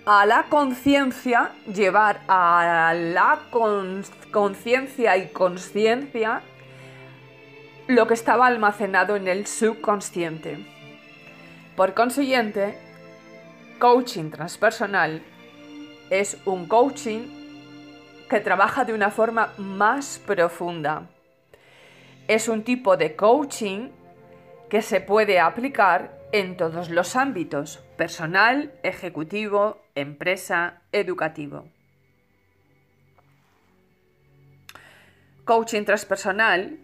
a la conciencia, llevar a la conciencia y conciencia lo que estaba almacenado en el subconsciente. Por consiguiente, coaching transpersonal es un coaching que trabaja de una forma más profunda. Es un tipo de coaching que se puede aplicar en todos los ámbitos, personal, ejecutivo, empresa, educativo. Coaching transpersonal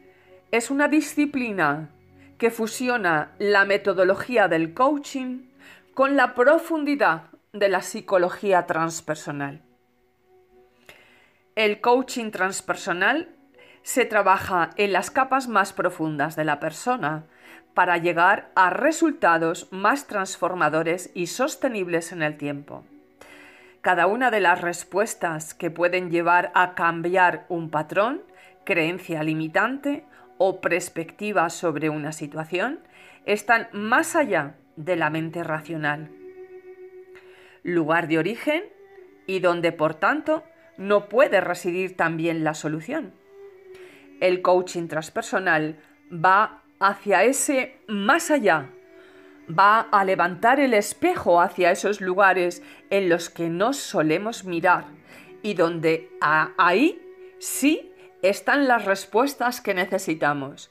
es una disciplina que fusiona la metodología del coaching con la profundidad de la psicología transpersonal. El coaching transpersonal se trabaja en las capas más profundas de la persona para llegar a resultados más transformadores y sostenibles en el tiempo. Cada una de las respuestas que pueden llevar a cambiar un patrón, creencia limitante o perspectiva sobre una situación están más allá de la mente racional. Lugar de origen y donde por tanto no puede residir también la solución. El coaching transpersonal va hacia ese más allá, va a levantar el espejo hacia esos lugares en los que no solemos mirar y donde ahí sí están las respuestas que necesitamos.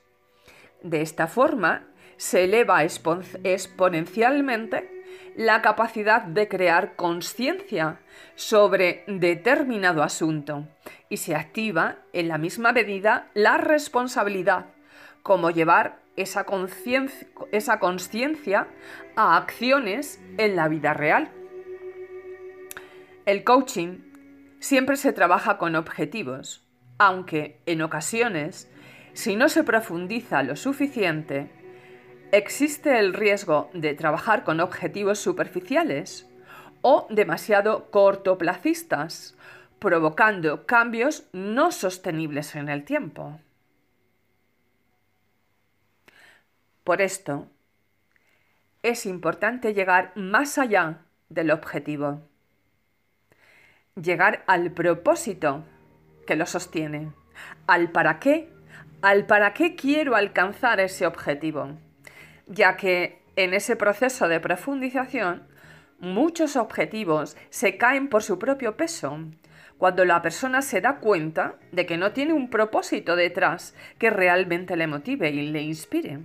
De esta forma, se eleva exponencialmente la capacidad de crear conciencia sobre determinado asunto y se activa en la misma medida la responsabilidad, como llevar esa conciencia a acciones en la vida real. El coaching siempre se trabaja con objetivos, aunque en ocasiones, si no se profundiza lo suficiente, existe el riesgo de trabajar con objetivos superficiales o demasiado cortoplacistas, provocando cambios no sostenibles en el tiempo. Por esto, es importante llegar más allá del objetivo, llegar al propósito que lo sostiene, al para qué, al para qué quiero alcanzar ese objetivo, ya que en ese proceso de profundización muchos objetivos se caen por su propio peso, cuando la persona se da cuenta de que no tiene un propósito detrás que realmente le motive y le inspire.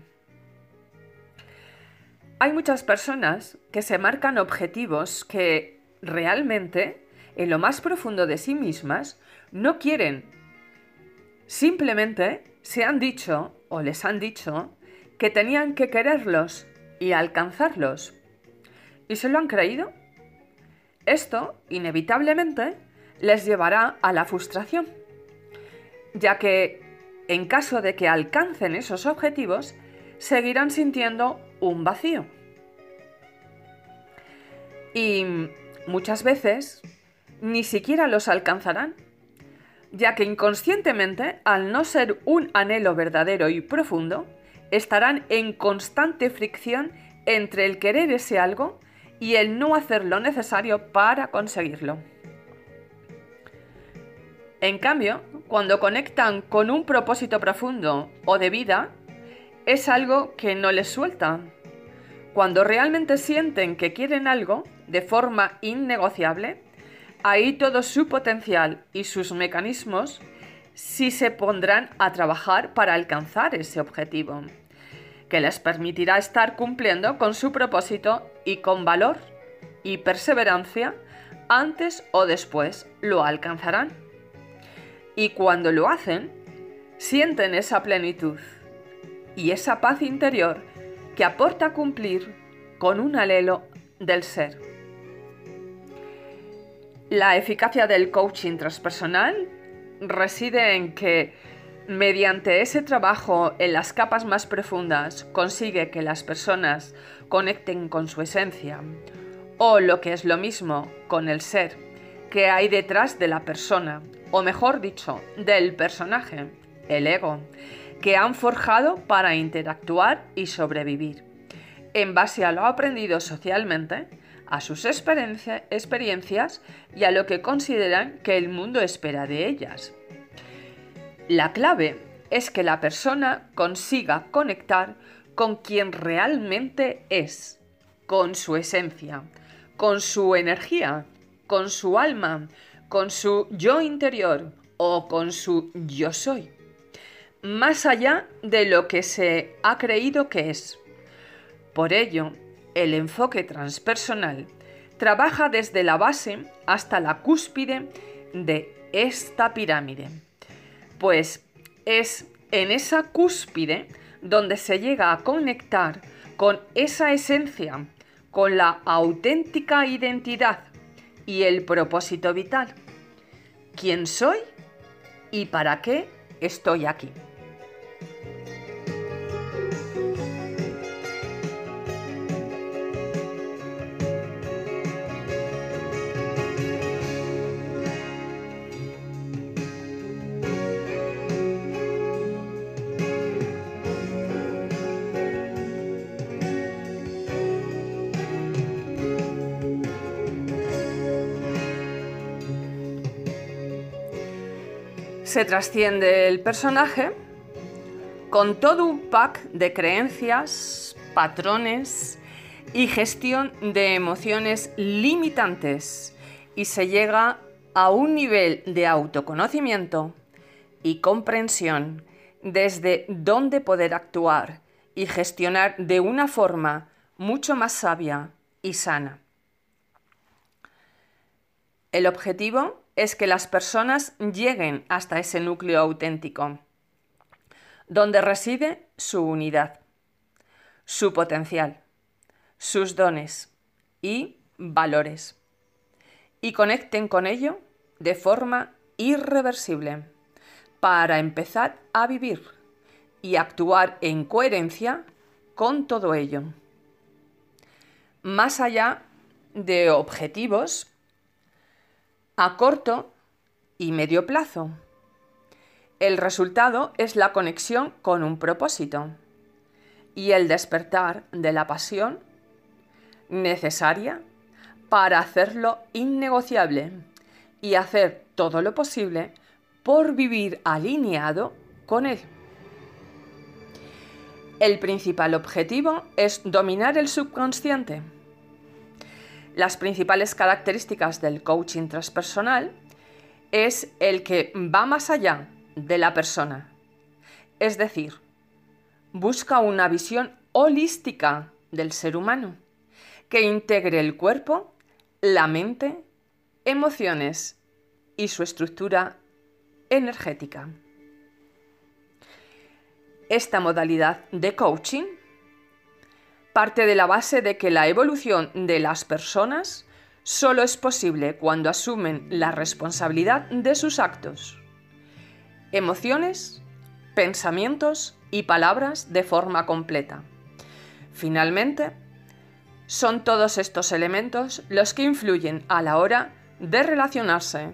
Hay muchas personas que se marcan objetivos que realmente, en lo más profundo de sí mismas, no quieren. Simplemente se han dicho o les han dicho que tenían que quererlos y alcanzarlos. ¿Y se lo han creído? Esto, inevitablemente, les llevará a la frustración, ya que, en caso de que alcancen esos objetivos, seguirán sintiendo un vacío. Y muchas veces ni siquiera los alcanzarán ya que inconscientemente, al no ser un anhelo verdadero y profundo, estarán en constante fricción entre el querer ese algo y el no hacer lo necesario para conseguirlo. En cambio, cuando conectan con un propósito profundo o de vida, es algo que no les suelta. Cuando realmente sienten que quieren algo de forma innegociable, ahí todo su potencial y sus mecanismos sí se pondrán a trabajar para alcanzar ese objetivo, que les permitirá estar cumpliendo con su propósito y con valor y perseverancia, antes o después lo alcanzarán. Y cuando lo hacen, sienten esa plenitud y esa paz interior que aporta cumplir con un alelo del ser. La eficacia del coaching transpersonal reside en que mediante ese trabajo en las capas más profundas consigue que las personas conecten con su esencia o lo que es lo mismo con el ser que hay detrás de la persona o mejor dicho del personaje, el ego, que han forjado para interactuar y sobrevivir. En base a lo aprendido socialmente, a sus experiencias y a lo que consideran que el mundo espera de ellas. La clave es que la persona consiga conectar con quien realmente es, con su esencia, con su energía, con su alma, con su yo interior o con su yo soy, más allá de lo que se ha creído que es. Por ello, el enfoque transpersonal trabaja desde la base hasta la cúspide de esta pirámide, pues es en esa cúspide donde se llega a conectar con esa esencia, con la auténtica identidad y el propósito vital. ¿Quién soy y para qué estoy aquí? Se trasciende el personaje con todo un pack de creencias, patrones y gestión de emociones limitantes y se llega a un nivel de autoconocimiento y comprensión desde donde poder actuar y gestionar de una forma mucho más sabia y sana. El objetivo es que las personas lleguen hasta ese núcleo auténtico, donde reside su unidad, su potencial, sus dones y valores, y conecten con ello de forma irreversible para empezar a vivir y actuar en coherencia con todo ello. Más allá de objetivos a corto y medio plazo. El resultado es la conexión con un propósito y el despertar de la pasión necesaria para hacerlo innegociable y hacer todo lo posible por vivir alineado con él. El principal objetivo es dominar el subconsciente las principales características del coaching transpersonal es el que va más allá de la persona. Es decir, busca una visión holística del ser humano que integre el cuerpo, la mente, emociones y su estructura energética. Esta modalidad de coaching parte de la base de que la evolución de las personas solo es posible cuando asumen la responsabilidad de sus actos, emociones, pensamientos y palabras de forma completa. Finalmente, son todos estos elementos los que influyen a la hora de relacionarse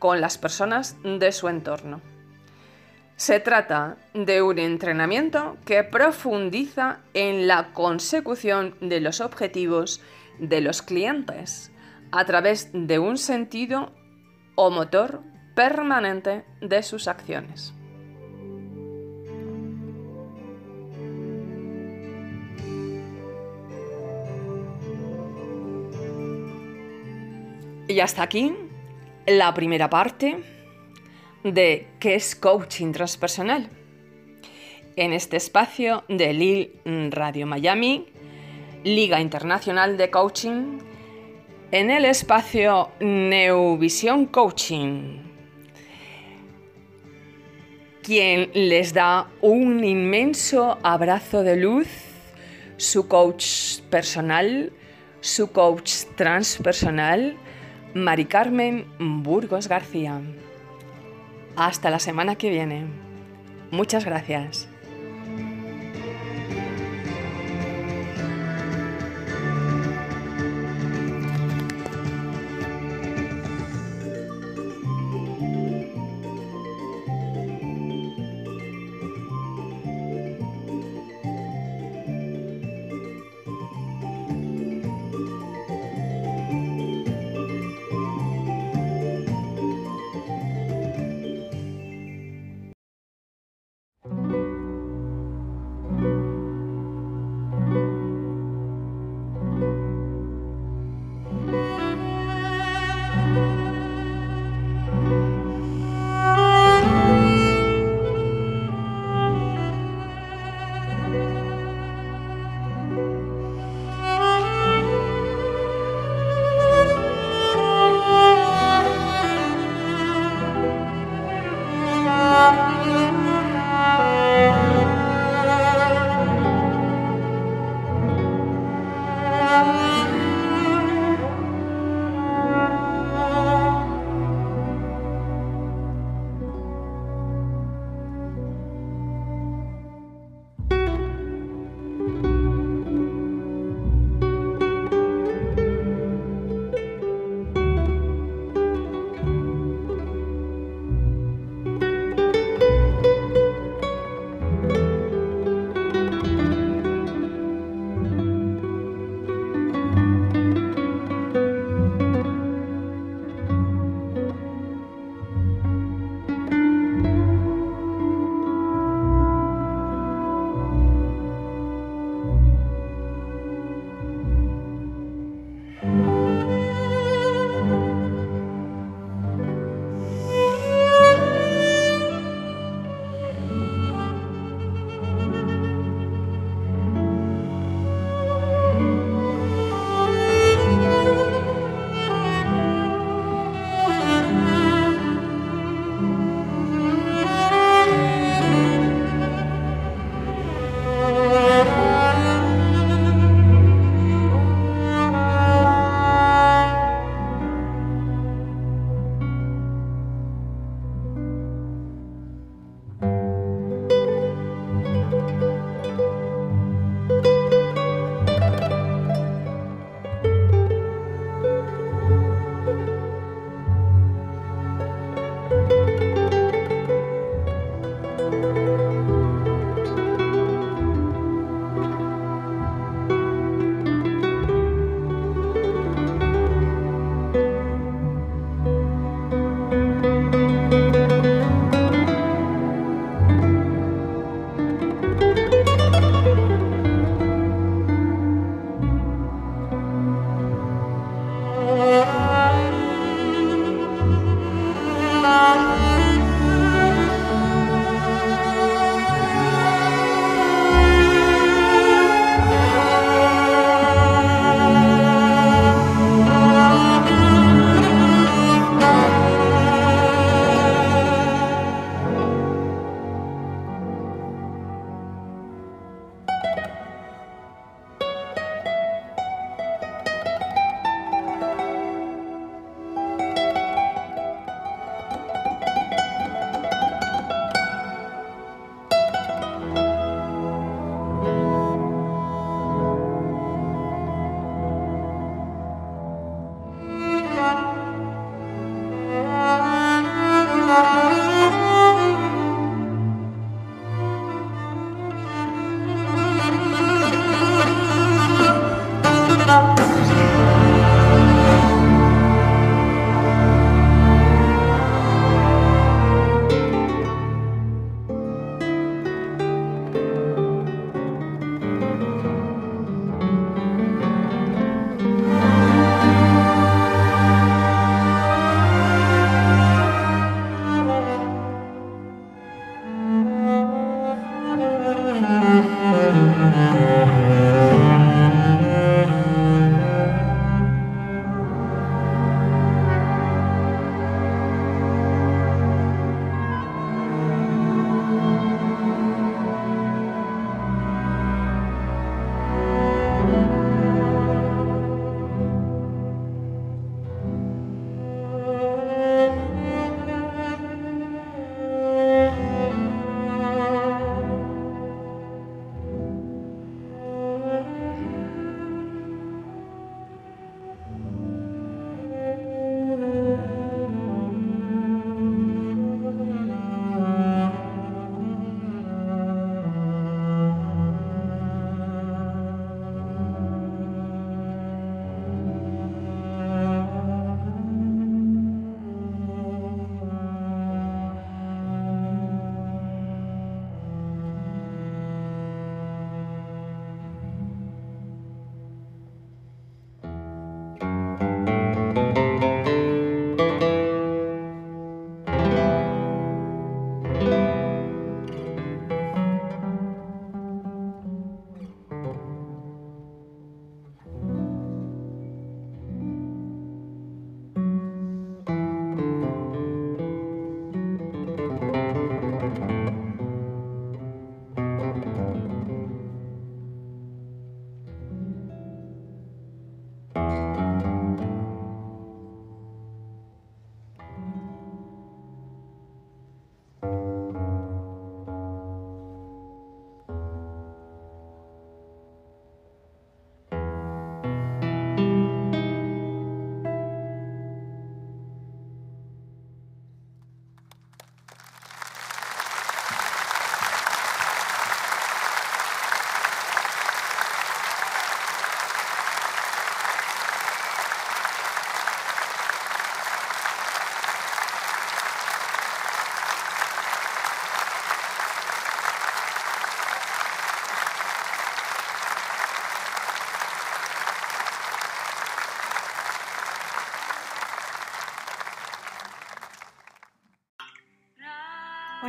con las personas de su entorno. Se trata de un entrenamiento que profundiza en la consecución de los objetivos de los clientes a través de un sentido o motor permanente de sus acciones. Y hasta aquí la primera parte de qué es coaching transpersonal. En este espacio de Lil Radio Miami, Liga Internacional de Coaching, en el espacio Neuvisión Coaching, quien les da un inmenso abrazo de luz, su coach personal, su coach transpersonal, Mari Carmen Burgos García. Hasta la semana que viene. Muchas gracias.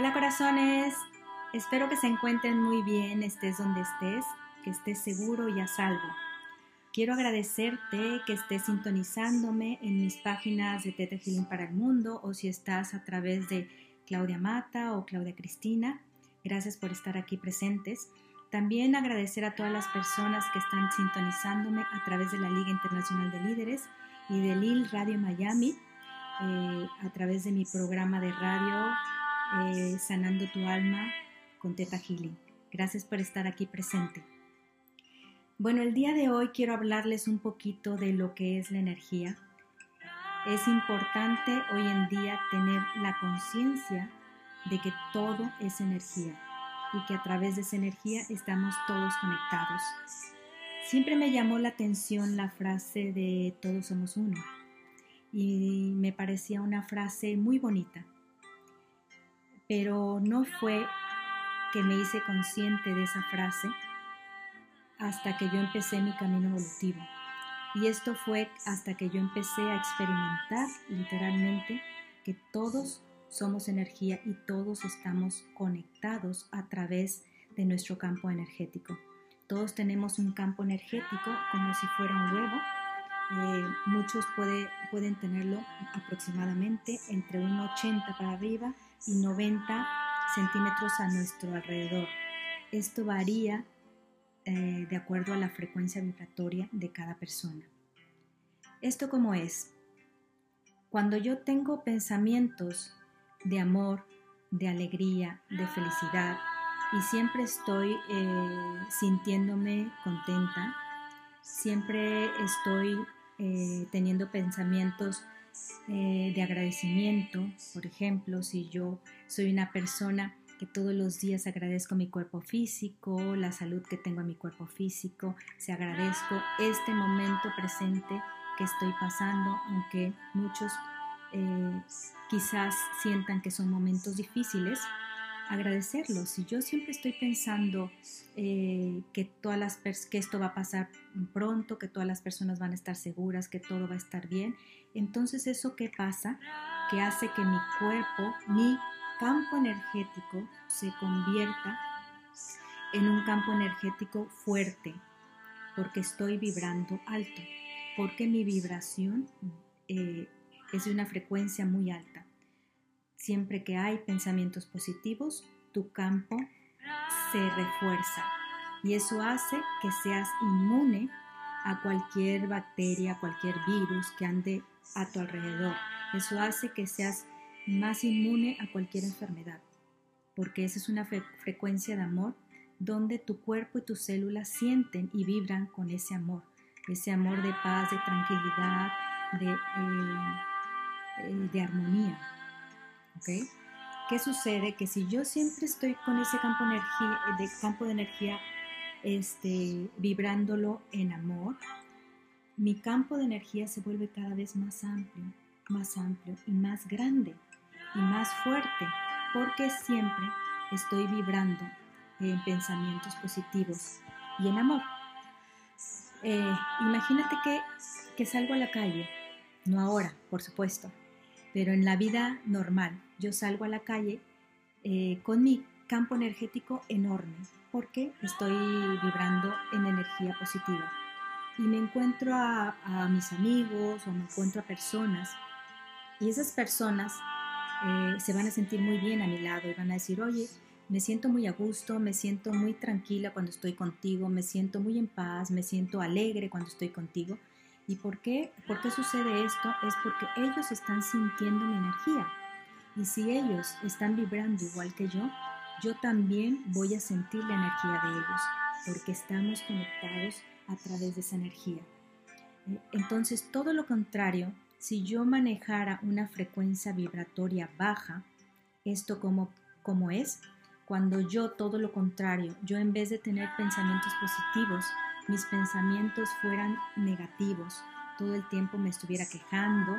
Corazones, espero que se encuentren muy bien, estés donde estés, que estés seguro y a salvo. Quiero agradecerte que estés sintonizándome en mis páginas de Teta Healing para el Mundo o si estás a través de Claudia Mata o Claudia Cristina. Gracias por estar aquí presentes. También agradecer a todas las personas que están sintonizándome a través de la Liga Internacional de Líderes y de Lil Radio Miami, eh, a través de mi programa de radio eh, Sanando tu Alma con Teta Healing. Gracias por estar aquí presente. Bueno, el día de hoy quiero hablarles un poquito de lo que es la energía. Es importante hoy en día tener la conciencia de que todo es energía y que a través de esa energía estamos todos conectados. Siempre me llamó la atención la frase de todos somos uno y me parecía una frase muy bonita, pero no fue que me hice consciente de esa frase hasta que yo empecé mi camino evolutivo. Y esto fue hasta que yo empecé a experimentar literalmente que todos somos energía y todos estamos conectados a través de nuestro campo energético. Todos tenemos un campo energético como si fuera un huevo. Eh, muchos pueden tenerlo aproximadamente entre un 80 para arriba y 90 centímetros a nuestro alrededor. Esto varía eh, de acuerdo a la frecuencia vibratoria de cada persona. ¿Esto cómo es? Cuando yo tengo pensamientos de amor, de alegría, de felicidad y siempre estoy eh, sintiéndome contenta, siempre estoy eh, teniendo pensamientos de agradecimiento, por ejemplo, si yo soy una persona que todos los días agradezco mi cuerpo físico, la salud que tengo en mi cuerpo físico, se agradezco este momento presente que estoy pasando, aunque muchos eh, quizás sientan que son momentos difíciles, agradecerlo. Si yo siempre estoy pensando eh, que, todas las que esto va a pasar pronto, que todas las personas van a estar seguras, que todo va a estar bien, entonces eso que pasa, que hace que mi cuerpo, mi campo energético se convierta en un campo energético fuerte, porque estoy vibrando alto, porque mi vibración eh, es de una frecuencia muy alta. Siempre que hay pensamientos positivos, tu campo se refuerza y eso hace que seas inmune a cualquier bacteria, cualquier virus que ande a tu alrededor. Eso hace que seas más inmune a cualquier enfermedad, porque esa es una frecuencia de amor donde tu cuerpo y tus células sienten y vibran con ese amor, ese amor de paz, de tranquilidad, de, eh, eh, de armonía. ¿Qué sucede? Que si yo siempre estoy con ese campo, energía, de, campo de energía este, vibrándolo en amor, mi campo de energía se vuelve cada vez más amplio, más amplio y más grande y más fuerte, porque siempre estoy vibrando en pensamientos positivos y en amor. Eh, imagínate que, que salgo a la calle, no ahora, por supuesto, pero en la vida normal, yo salgo a la calle eh, con mi campo energético enorme, porque estoy vibrando en energía positiva. Y me encuentro a, mis amigos o me encuentro a personas, y esas personas eh, se van a sentir muy bien a mi lado y van a decir, oye, me siento muy a gusto, me siento muy tranquila cuando estoy contigo, me siento muy en paz, me siento alegre cuando estoy contigo. ¿Y por qué? ¿Por qué sucede esto? Es porque ellos están sintiendo mi energía. Y si ellos están vibrando igual que yo, yo también voy a sentir la energía de ellos, porque estamos conectados a través de esa energía. Eh, entonces, todo lo contrario si yo manejara una frecuencia vibratoria baja, esto como, como es, cuando yo todo lo contrario, yo en vez de tener pensamientos positivos, mis pensamientos fueran negativos, todo el tiempo me estuviera quejando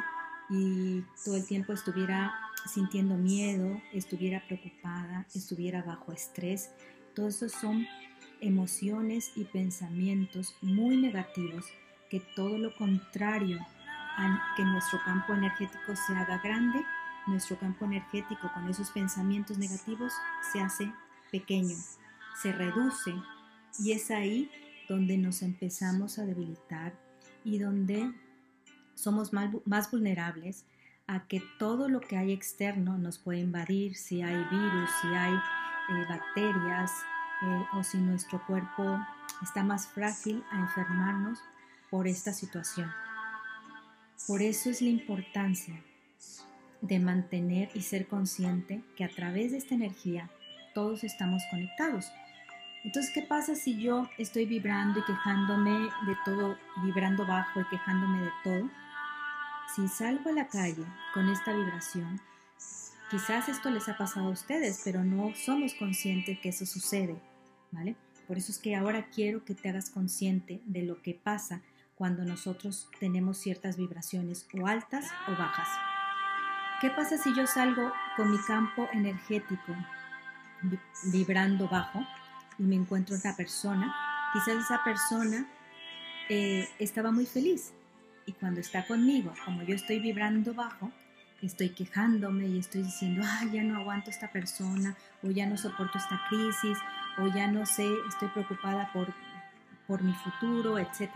y todo el tiempo estuviera sintiendo miedo, estuviera preocupada, estuviera bajo estrés, todos esos son emociones y pensamientos muy negativos que todo lo contrario que nuestro campo energético se haga grande nuestro campo energético con esos pensamientos negativos se hace pequeño, se reduce y es ahí donde nos empezamos a debilitar y donde somos más vulnerables a que todo lo que hay externo nos puede invadir, si hay virus, si hay eh, bacterias eh, o si nuestro cuerpo está más frágil a enfermarnos por esta situación. Por eso es la importancia de mantener y ser consciente que a través de esta energía todos estamos conectados. Entonces, ¿qué pasa si yo estoy vibrando y quejándome de todo, vibrando bajo y quejándome de todo? Si salgo a la calle con esta vibración, quizás esto les ha pasado a ustedes, pero no somos conscientes que eso sucede, ¿vale? Por eso es que ahora quiero que te hagas consciente de lo que pasa cuando nosotros tenemos ciertas vibraciones o altas o bajas. ¿Qué pasa si yo salgo con mi campo energético vibrando bajo y me encuentro una persona? Quizás esa persona eh, estaba muy feliz, y cuando está conmigo, como yo estoy vibrando bajo, estoy quejándome y estoy diciendo, ay, ya no aguanto esta persona, o ya no soporto esta crisis, o ya no sé, estoy preocupada por, por mi futuro, etc.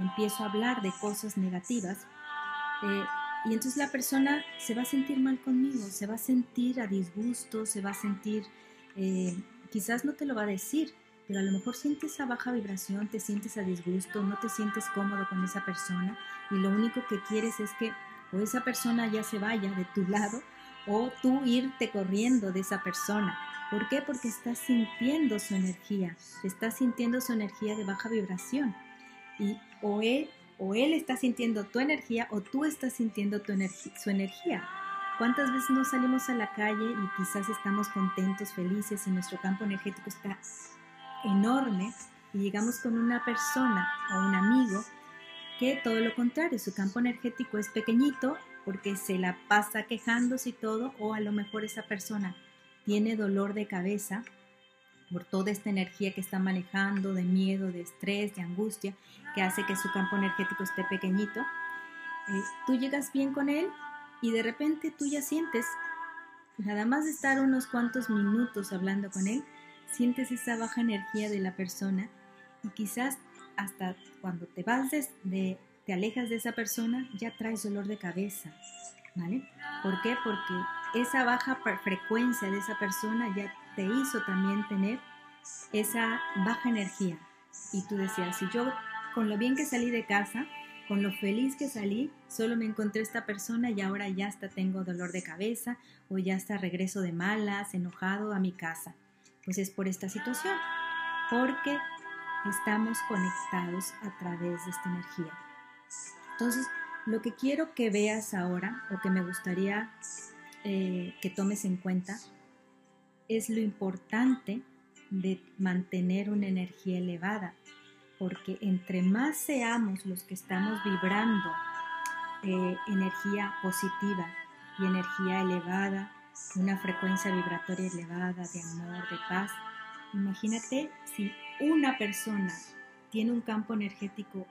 Empiezo a hablar de cosas negativas. Eh, y entonces la persona se va a sentir mal conmigo, se va a sentir a disgusto, se va a sentir, eh, quizás no te lo va a decir, pero a lo mejor sientes esa baja vibración, te sientes a disgusto, no te sientes cómodo con esa persona y lo único que quieres es que o esa persona ya se vaya de tu lado o tú irte corriendo de esa persona. ¿Por qué? Porque estás sintiendo su energía, estás sintiendo su energía de baja vibración y o él, o él está sintiendo tu energía o tú estás sintiendo su energía. ¿Cuántas veces no salimos a la calle y quizás estamos contentos, felices y nuestro campo energético está enorme y llegamos con una persona o un amigo que todo lo contrario, su campo energético es pequeñito porque se la pasa quejándose y todo, o a lo mejor esa persona tiene dolor de cabeza por toda esta energía que está manejando, de miedo, de estrés, de angustia, que hace que su campo energético esté pequeñito. Eh, tú llegas bien con él y de repente tú ya sientes, nada más de estar unos cuantos minutos hablando con él, sientes esa baja energía de la persona y quizás hasta cuando te vas de, te alejas de esa persona ya traes dolor de cabeza, ¿vale? ¿Por qué? Porque esa baja frecuencia de esa persona ya te hizo también tener esa baja energía. Y tú decías, si yo con lo bien que salí de casa, con lo feliz que salí, solo me encontré esta persona y ahora ya hasta tengo dolor de cabeza o ya hasta regreso de malas, enojado a mi casa. Pues es por esta situación, porque estamos conectados a través de esta energía. Entonces, lo que quiero que veas ahora, o que me gustaría eh, que tomes en cuenta, es lo importante de mantener una energía elevada, porque entre más seamos los que estamos vibrando eh, energía positiva y energía elevada, una frecuencia vibratoria elevada de amor, de paz. Imagínate si una persona tiene un campo energético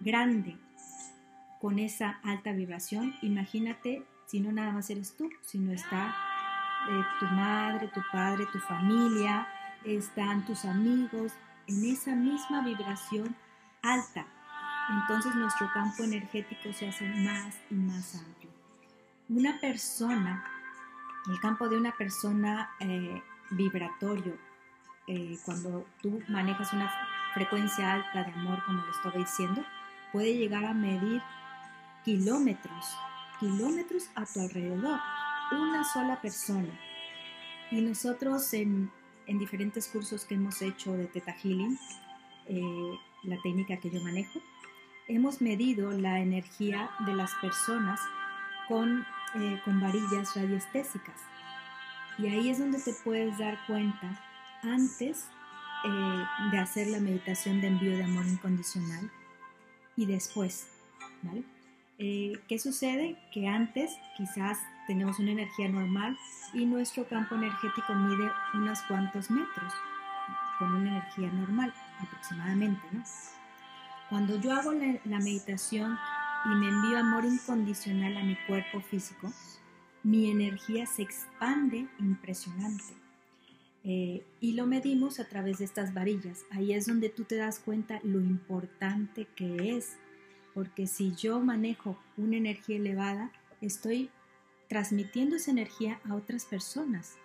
grande con esa alta vibración, imagínate si no nada más eres tú, sino está eh, tu madre, tu padre, tu familia, están tus amigos en esa misma vibración alta. Entonces nuestro campo energético se hace más y más amplio. Una persona el campo de una persona eh, vibratorio, eh, cuando tú manejas una frecuencia alta de amor, como le estaba diciendo, puede llegar a medir kilómetros, kilómetros a tu alrededor, una sola persona. Y nosotros en, diferentes cursos que hemos hecho de Theta Healing, eh, la técnica que yo manejo, hemos medido la energía de las personas con eh, con varillas radiestésicas. Y ahí es donde te puedes dar cuenta antes eh, de hacer la meditación de envío de amor incondicional y después. ¿vale? Eh, ¿Qué sucede? Que antes quizás tenemos una energía normal y nuestro campo energético mide unos cuantos metros con una energía normal aproximadamente. ¿no? Cuando yo hago la meditación y me envío amor incondicional a mi cuerpo físico, mi energía se expande impresionante. Eh, y lo medimos a través de estas varillas. Ahí es donde tú te das cuenta lo importante que es, porque si yo manejo una energía elevada, estoy transmitiendo esa energía a otras personas.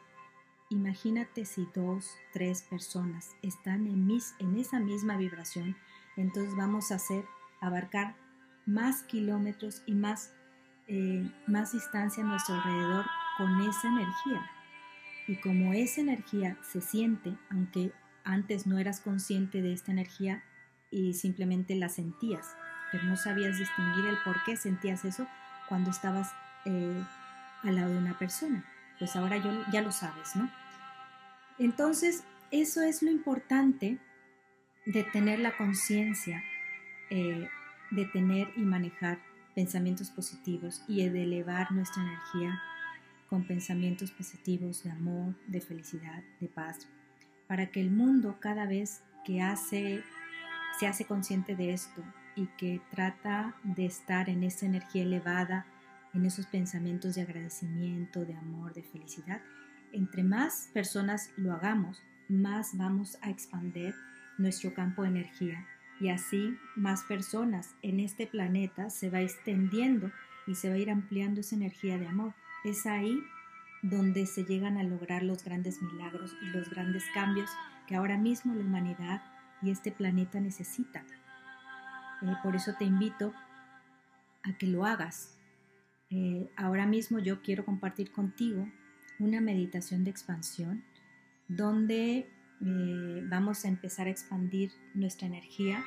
Imagínate si dos, tres personas están en, mis, en esa misma vibración, entonces vamos a hacer abarcar más kilómetros y más, eh, más distancia a nuestro alrededor con esa energía. Y como esa energía se siente, aunque antes no eras consciente de esta energía y simplemente la sentías, pero no sabías distinguir el por qué sentías eso cuando estabas eh, al lado de una persona. Pues ahora yo, ya lo sabes, ¿no? Entonces, eso es lo importante de tener la conciencia, eh, de tener y manejar pensamientos positivos y de elevar nuestra energía con pensamientos positivos de amor, de felicidad, de paz, para que el mundo cada vez que hace, se hace consciente de esto y que trata de estar en esa energía elevada, en esos pensamientos de agradecimiento, de amor, de felicidad, entre más personas lo hagamos, más vamos a expandir nuestro campo de energía y así más personas en este planeta se va extendiendo y se va a ir ampliando esa energía de amor. Es ahí donde se llegan a lograr los grandes milagros y los grandes cambios que ahora mismo la humanidad y este planeta necesita. Eh, por eso te invito a que lo hagas. Eh, ahora mismo yo quiero compartir contigo una meditación de expansión donde eh, vamos a empezar a expandir nuestra energía,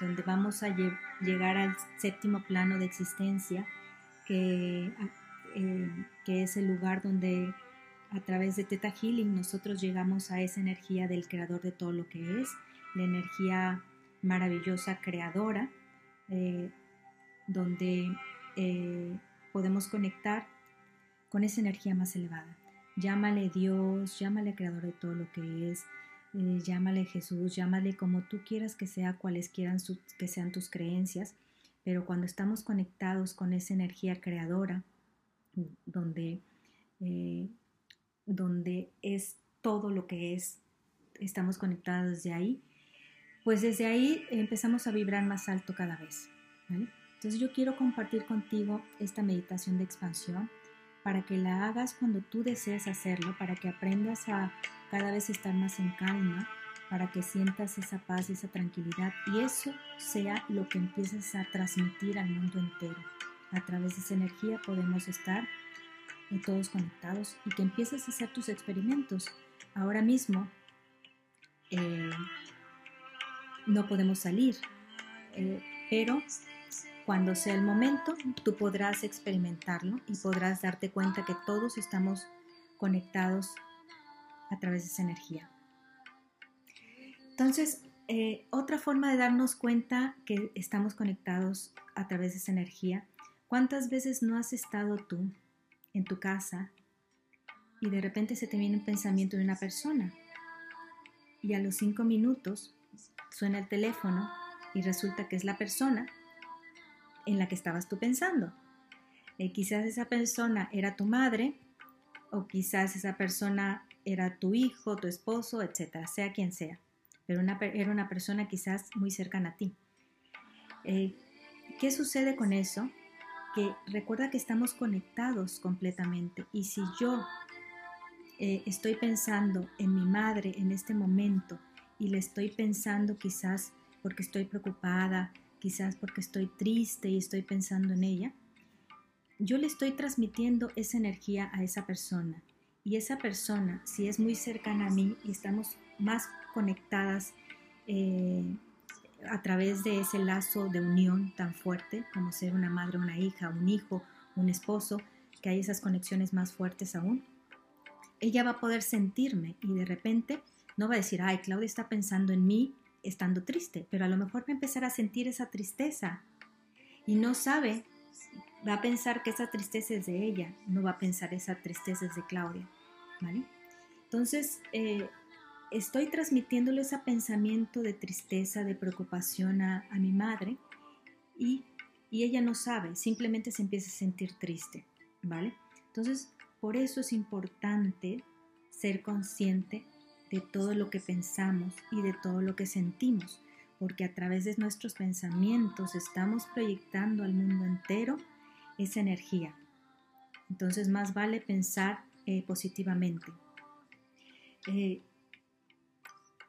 donde vamos a llegar al séptimo plano de existencia, que, eh, que es el lugar donde a través de Teta Healing nosotros llegamos a esa energía del creador de todo lo que es, la energía maravillosa creadora, donde podemos conectar con esa energía más elevada. Llámale Dios, llámale creador de todo lo que es, eh, llámale Jesús, llámale como tú quieras que sea, cuales quieran que sean tus creencias, pero cuando estamos conectados con esa energía creadora, donde, eh, donde es todo lo que es, estamos conectados desde ahí, pues desde ahí empezamos a vibrar más alto cada vez. Entonces yo quiero compartir contigo esta meditación de expansión para que la hagas cuando tú desees hacerlo, para que aprendas a cada vez estar más en calma, para que sientas esa paz esa tranquilidad y eso sea lo que empieces a transmitir al mundo entero. A través de esa energía podemos estar todos conectados y que empieces a hacer tus experimentos. Ahora mismo eh, no podemos salir, eh, pero cuando sea el momento, tú podrás experimentarlo y podrás darte cuenta que todos estamos conectados a través de esa energía. Entonces, eh, otra forma de darnos cuenta que estamos conectados a través de esa energía, ¿cuántas veces no has estado tú en tu casa y de repente se te viene un pensamiento de una persona y a los cinco minutos suena el teléfono y resulta que es la persona en la que estabas tú pensando. Eh, quizás esa persona era tu madre o quizás esa persona era tu hijo, tu esposo, etcétera, sea quien sea, pero era una persona quizás muy cercana a ti. Eh, ¿Qué sucede con eso? Que recuerda que estamos conectados completamente y si yo eh, estoy pensando en mi madre en este momento y le estoy pensando quizás porque estoy preocupada, quizás porque estoy triste y estoy pensando en ella, yo le estoy transmitiendo esa energía a esa persona. Y esa persona, si es muy cercana a mí y estamos más conectadas eh, a través de ese lazo de unión tan fuerte como ser una madre, una hija, un hijo, un esposo, que hay esas conexiones más fuertes aún, ella va a poder sentirme y de repente no va a decir, ay, Claudia está pensando en mí estando triste, pero a lo mejor va a empezar a sentir esa tristeza y no sabe, va a pensar que esa tristeza es de ella, no va a pensar esa tristeza es de Claudia, ¿vale? Entonces, eh, estoy transmitiéndole ese pensamiento de tristeza, de preocupación a, a mi madre y, y, ella no sabe, simplemente se empieza a sentir triste, ¿vale? Entonces, por eso es importante ser consciente de todo lo que pensamos y de todo lo que sentimos, porque a través de nuestros pensamientos estamos proyectando al mundo entero esa energía. Entonces más vale pensar eh, positivamente. Eh,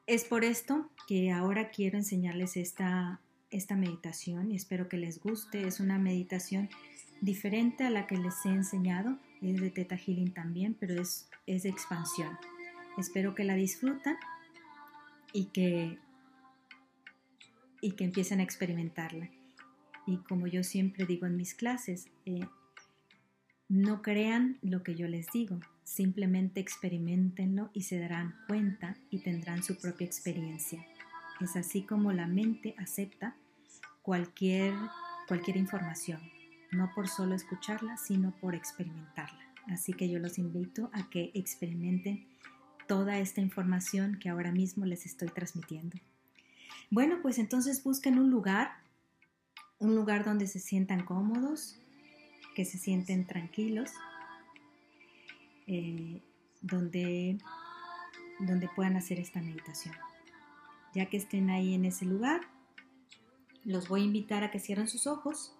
es por esto que ahora quiero enseñarles esta, esta meditación y espero que les guste. Es una meditación diferente a la que les he enseñado, es de Teta Healing también, pero es, es de expansión. Espero que la disfruten y que, y que empiecen a experimentarla. Y como yo siempre digo en mis clases, eh, no crean lo que yo les digo, simplemente experimentenlo y se darán cuenta y tendrán su propia experiencia. Es así como la mente acepta cualquier, cualquier información, no por solo escucharla, sino por experimentarla. Así que yo los invito a que experimenten toda esta información que ahora mismo les estoy transmitiendo. Bueno, pues entonces busquen un lugar, un lugar donde se sientan cómodos, que se sienten tranquilos, eh, donde, donde puedan hacer esta meditación. Ya que estén ahí en ese lugar, los voy a invitar a que cierren sus ojos,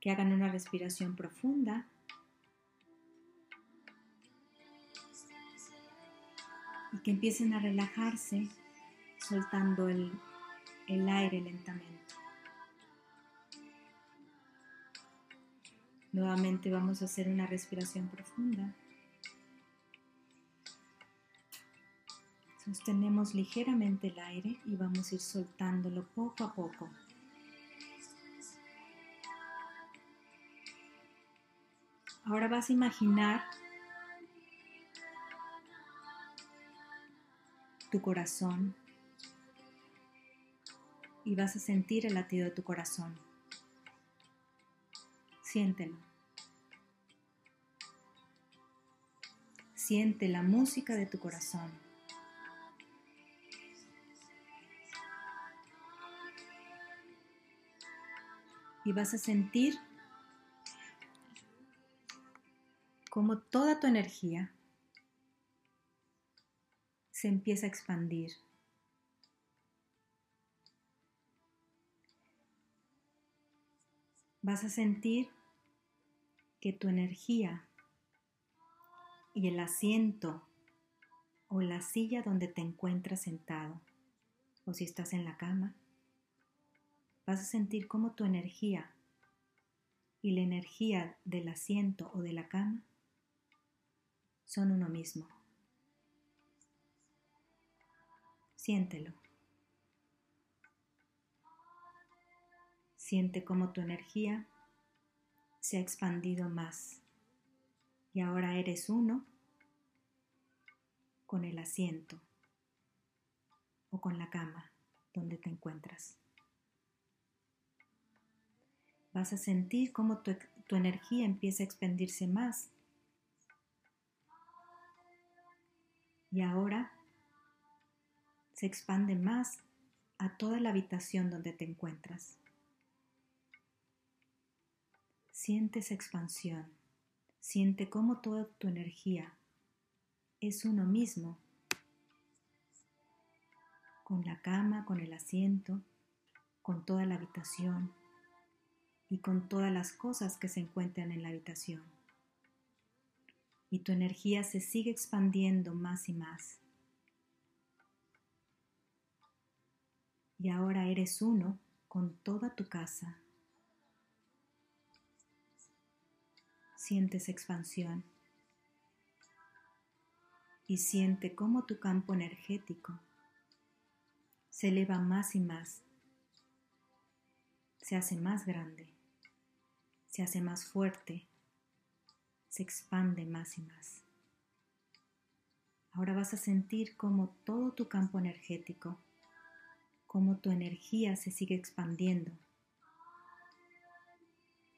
que hagan una respiración profunda. Y que empiecen a relajarse soltando el, el aire lentamente. Nuevamente vamos a hacer una respiración profunda. Sostenemos ligeramente el aire y vamos a ir soltándolo poco a poco. Ahora vas a imaginar tu corazón y vas a sentir el latido de tu corazón. Siéntelo. Siente la música de tu corazón. Y vas a sentir como toda tu energía se empieza a expandir. Vas a sentir que tu energía y el asiento o la silla donde te encuentras sentado o si estás en la cama, vas a sentir cómo tu energía y la energía del asiento o de la cama son uno mismo. Siéntelo. Siente cómo tu energía se ha expandido más y ahora eres uno con el asiento o con la cama donde te encuentras. Vas a sentir cómo tu, tu energía empieza a expandirse más y ahora se expande más a toda la habitación donde te encuentras. Siente esa expansión, siente cómo toda tu energía es uno mismo, con la cama, con el asiento, con toda la habitación y con todas las cosas que se encuentran en la habitación. Y tu energía se sigue expandiendo más y más. Y ahora eres uno con toda tu casa. Sientes expansión. Y siente cómo tu campo energético se eleva más y más, se hace más grande, se hace más fuerte, se expande más y más. Ahora vas a sentir cómo todo tu campo energético, cómo tu energía se sigue expandiendo.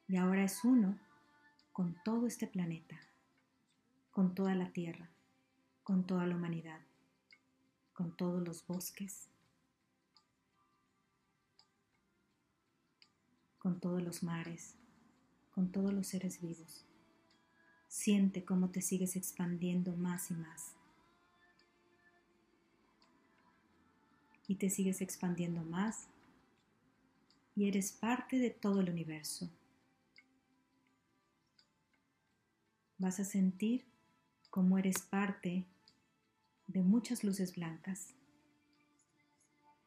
Y ahora es uno con todo este planeta, con toda la Tierra, con toda la humanidad, con todos los bosques. con todos los mares, con todos los seres vivos. Siente cómo te sigues expandiendo más y más. Y te sigues expandiendo más y eres parte de todo el universo. Vas a sentir cómo eres parte de muchas luces blancas.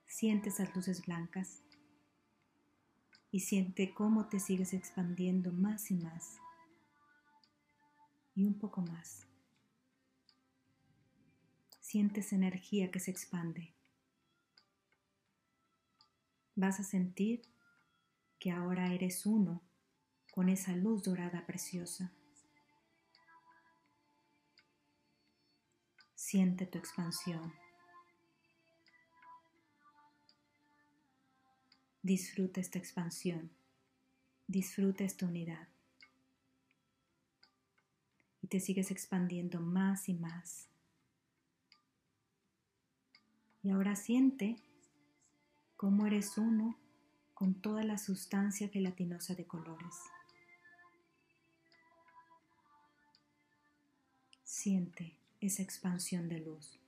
Siente esas luces blancas y siente cómo te sigues expandiendo más y más y un poco más. Sientes energía que se expande. Vas a sentir que ahora eres uno con esa luz dorada preciosa. Siente tu expansión. Disfruta esta expansión. Disfruta esta unidad. Y te sigues expandiendo más y más. Y ahora siente cómo eres uno con toda la sustancia gelatinosa de colores. Siente esa expansión de luz.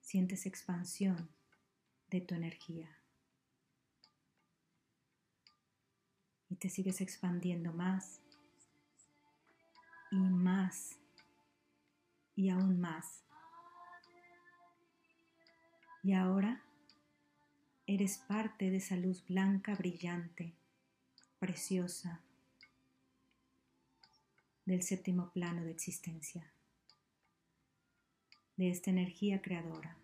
Siente esa expansión de tu energía. Y te sigues expandiendo más y más y aún más. Y ahora eres parte de esa luz blanca brillante, preciosa, del séptimo plano de existencia, de esta energía creadora,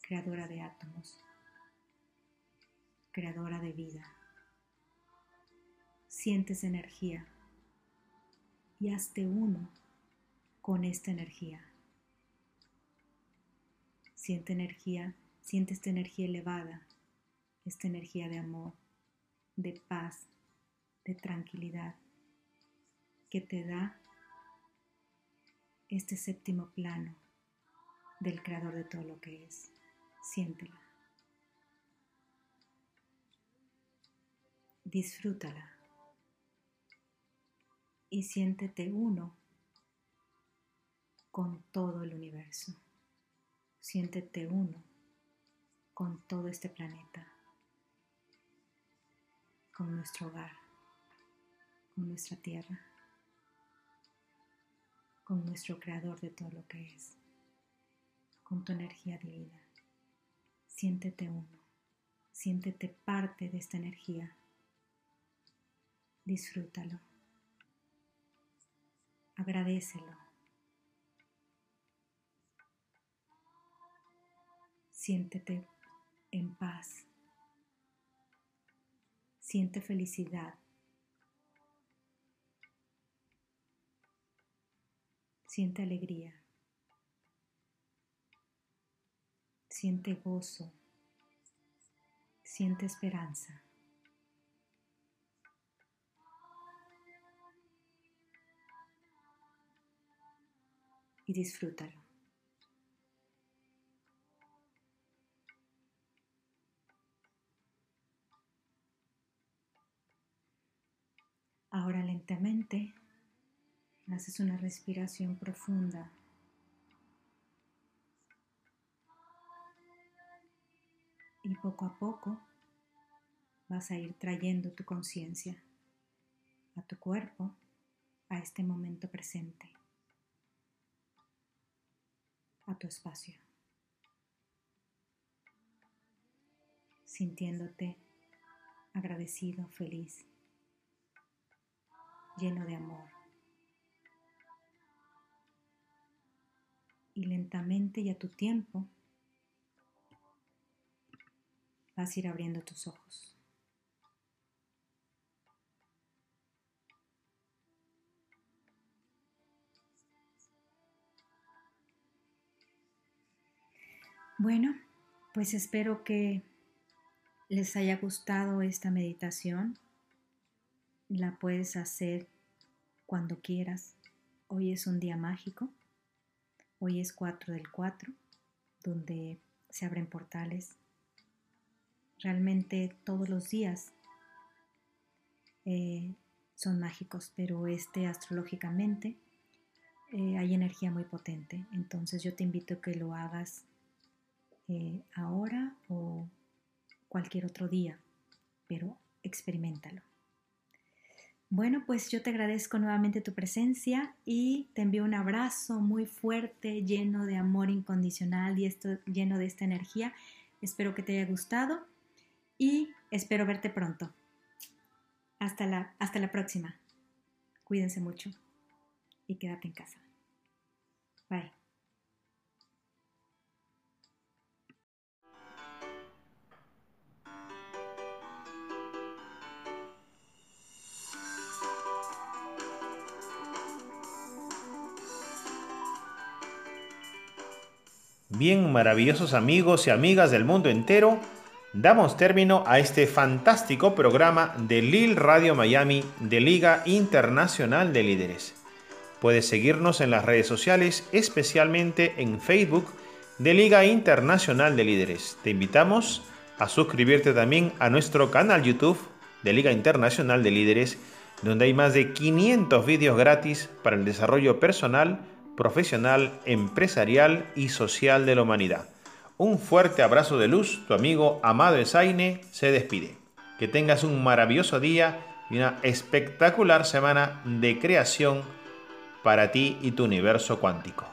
creadora de átomos, creadora de vida. Sientes energía y hazte uno con esta energía. Siente energía, siente esta energía elevada, esta energía de amor, de paz, de tranquilidad que te da este séptimo plano del creador de todo lo que es. Siéntela. Disfrútala. Y siéntete uno con todo el universo. Siéntete uno con todo este planeta, con nuestro hogar, con nuestra tierra con nuestro creador de todo lo que es, con tu energía divina. Siéntete uno, siéntete parte de esta energía. Disfrútalo. Agradecelo. Siéntete en paz. Siente felicidad Siente alegría. Siente gozo. Siente esperanza. Y disfrútalo. Haces una respiración profunda. Y poco a poco vas a ir trayendo tu conciencia a tu cuerpo, a este momento presente, a tu espacio, sintiéndote agradecido, feliz, lleno de amor. Y lentamente y a tu tiempo vas a ir abriendo tus ojos. Bueno, pues espero que les haya gustado esta meditación. La puedes hacer cuando quieras. Hoy es un día mágico. Hoy es 4 del 4, donde se abren portales Realmente todos los días eh, son mágicos, pero este astrológicamente eh, hay energía muy potente. Entonces yo te invito a que lo hagas eh, ahora o cualquier otro día, pero experimentalo. Bueno, pues yo te agradezco nuevamente tu presencia y te envío un abrazo muy fuerte, lleno de amor incondicional y esto, lleno de esta energía. Espero que te haya gustado y espero verte pronto. Hasta la, hasta la próxima. Cuídense mucho y quédate en casa. Bye. Bien, maravillosos amigos y amigas del mundo entero, damos término a este fantástico programa de Lil Radio Miami de Liga Internacional de Líderes. Puedes seguirnos en las redes sociales, especialmente en Facebook de Liga Internacional de Líderes. Te invitamos a suscribirte también a nuestro canal YouTube de Liga Internacional de Líderes, donde hay más de 500 vídeos gratis para el desarrollo personal profesional, empresarial y social de la humanidad. Un fuerte abrazo de luz, tu amigo Amado Esaine se despide. Que tengas un maravilloso día y una espectacular semana de creación para ti y tu universo cuántico.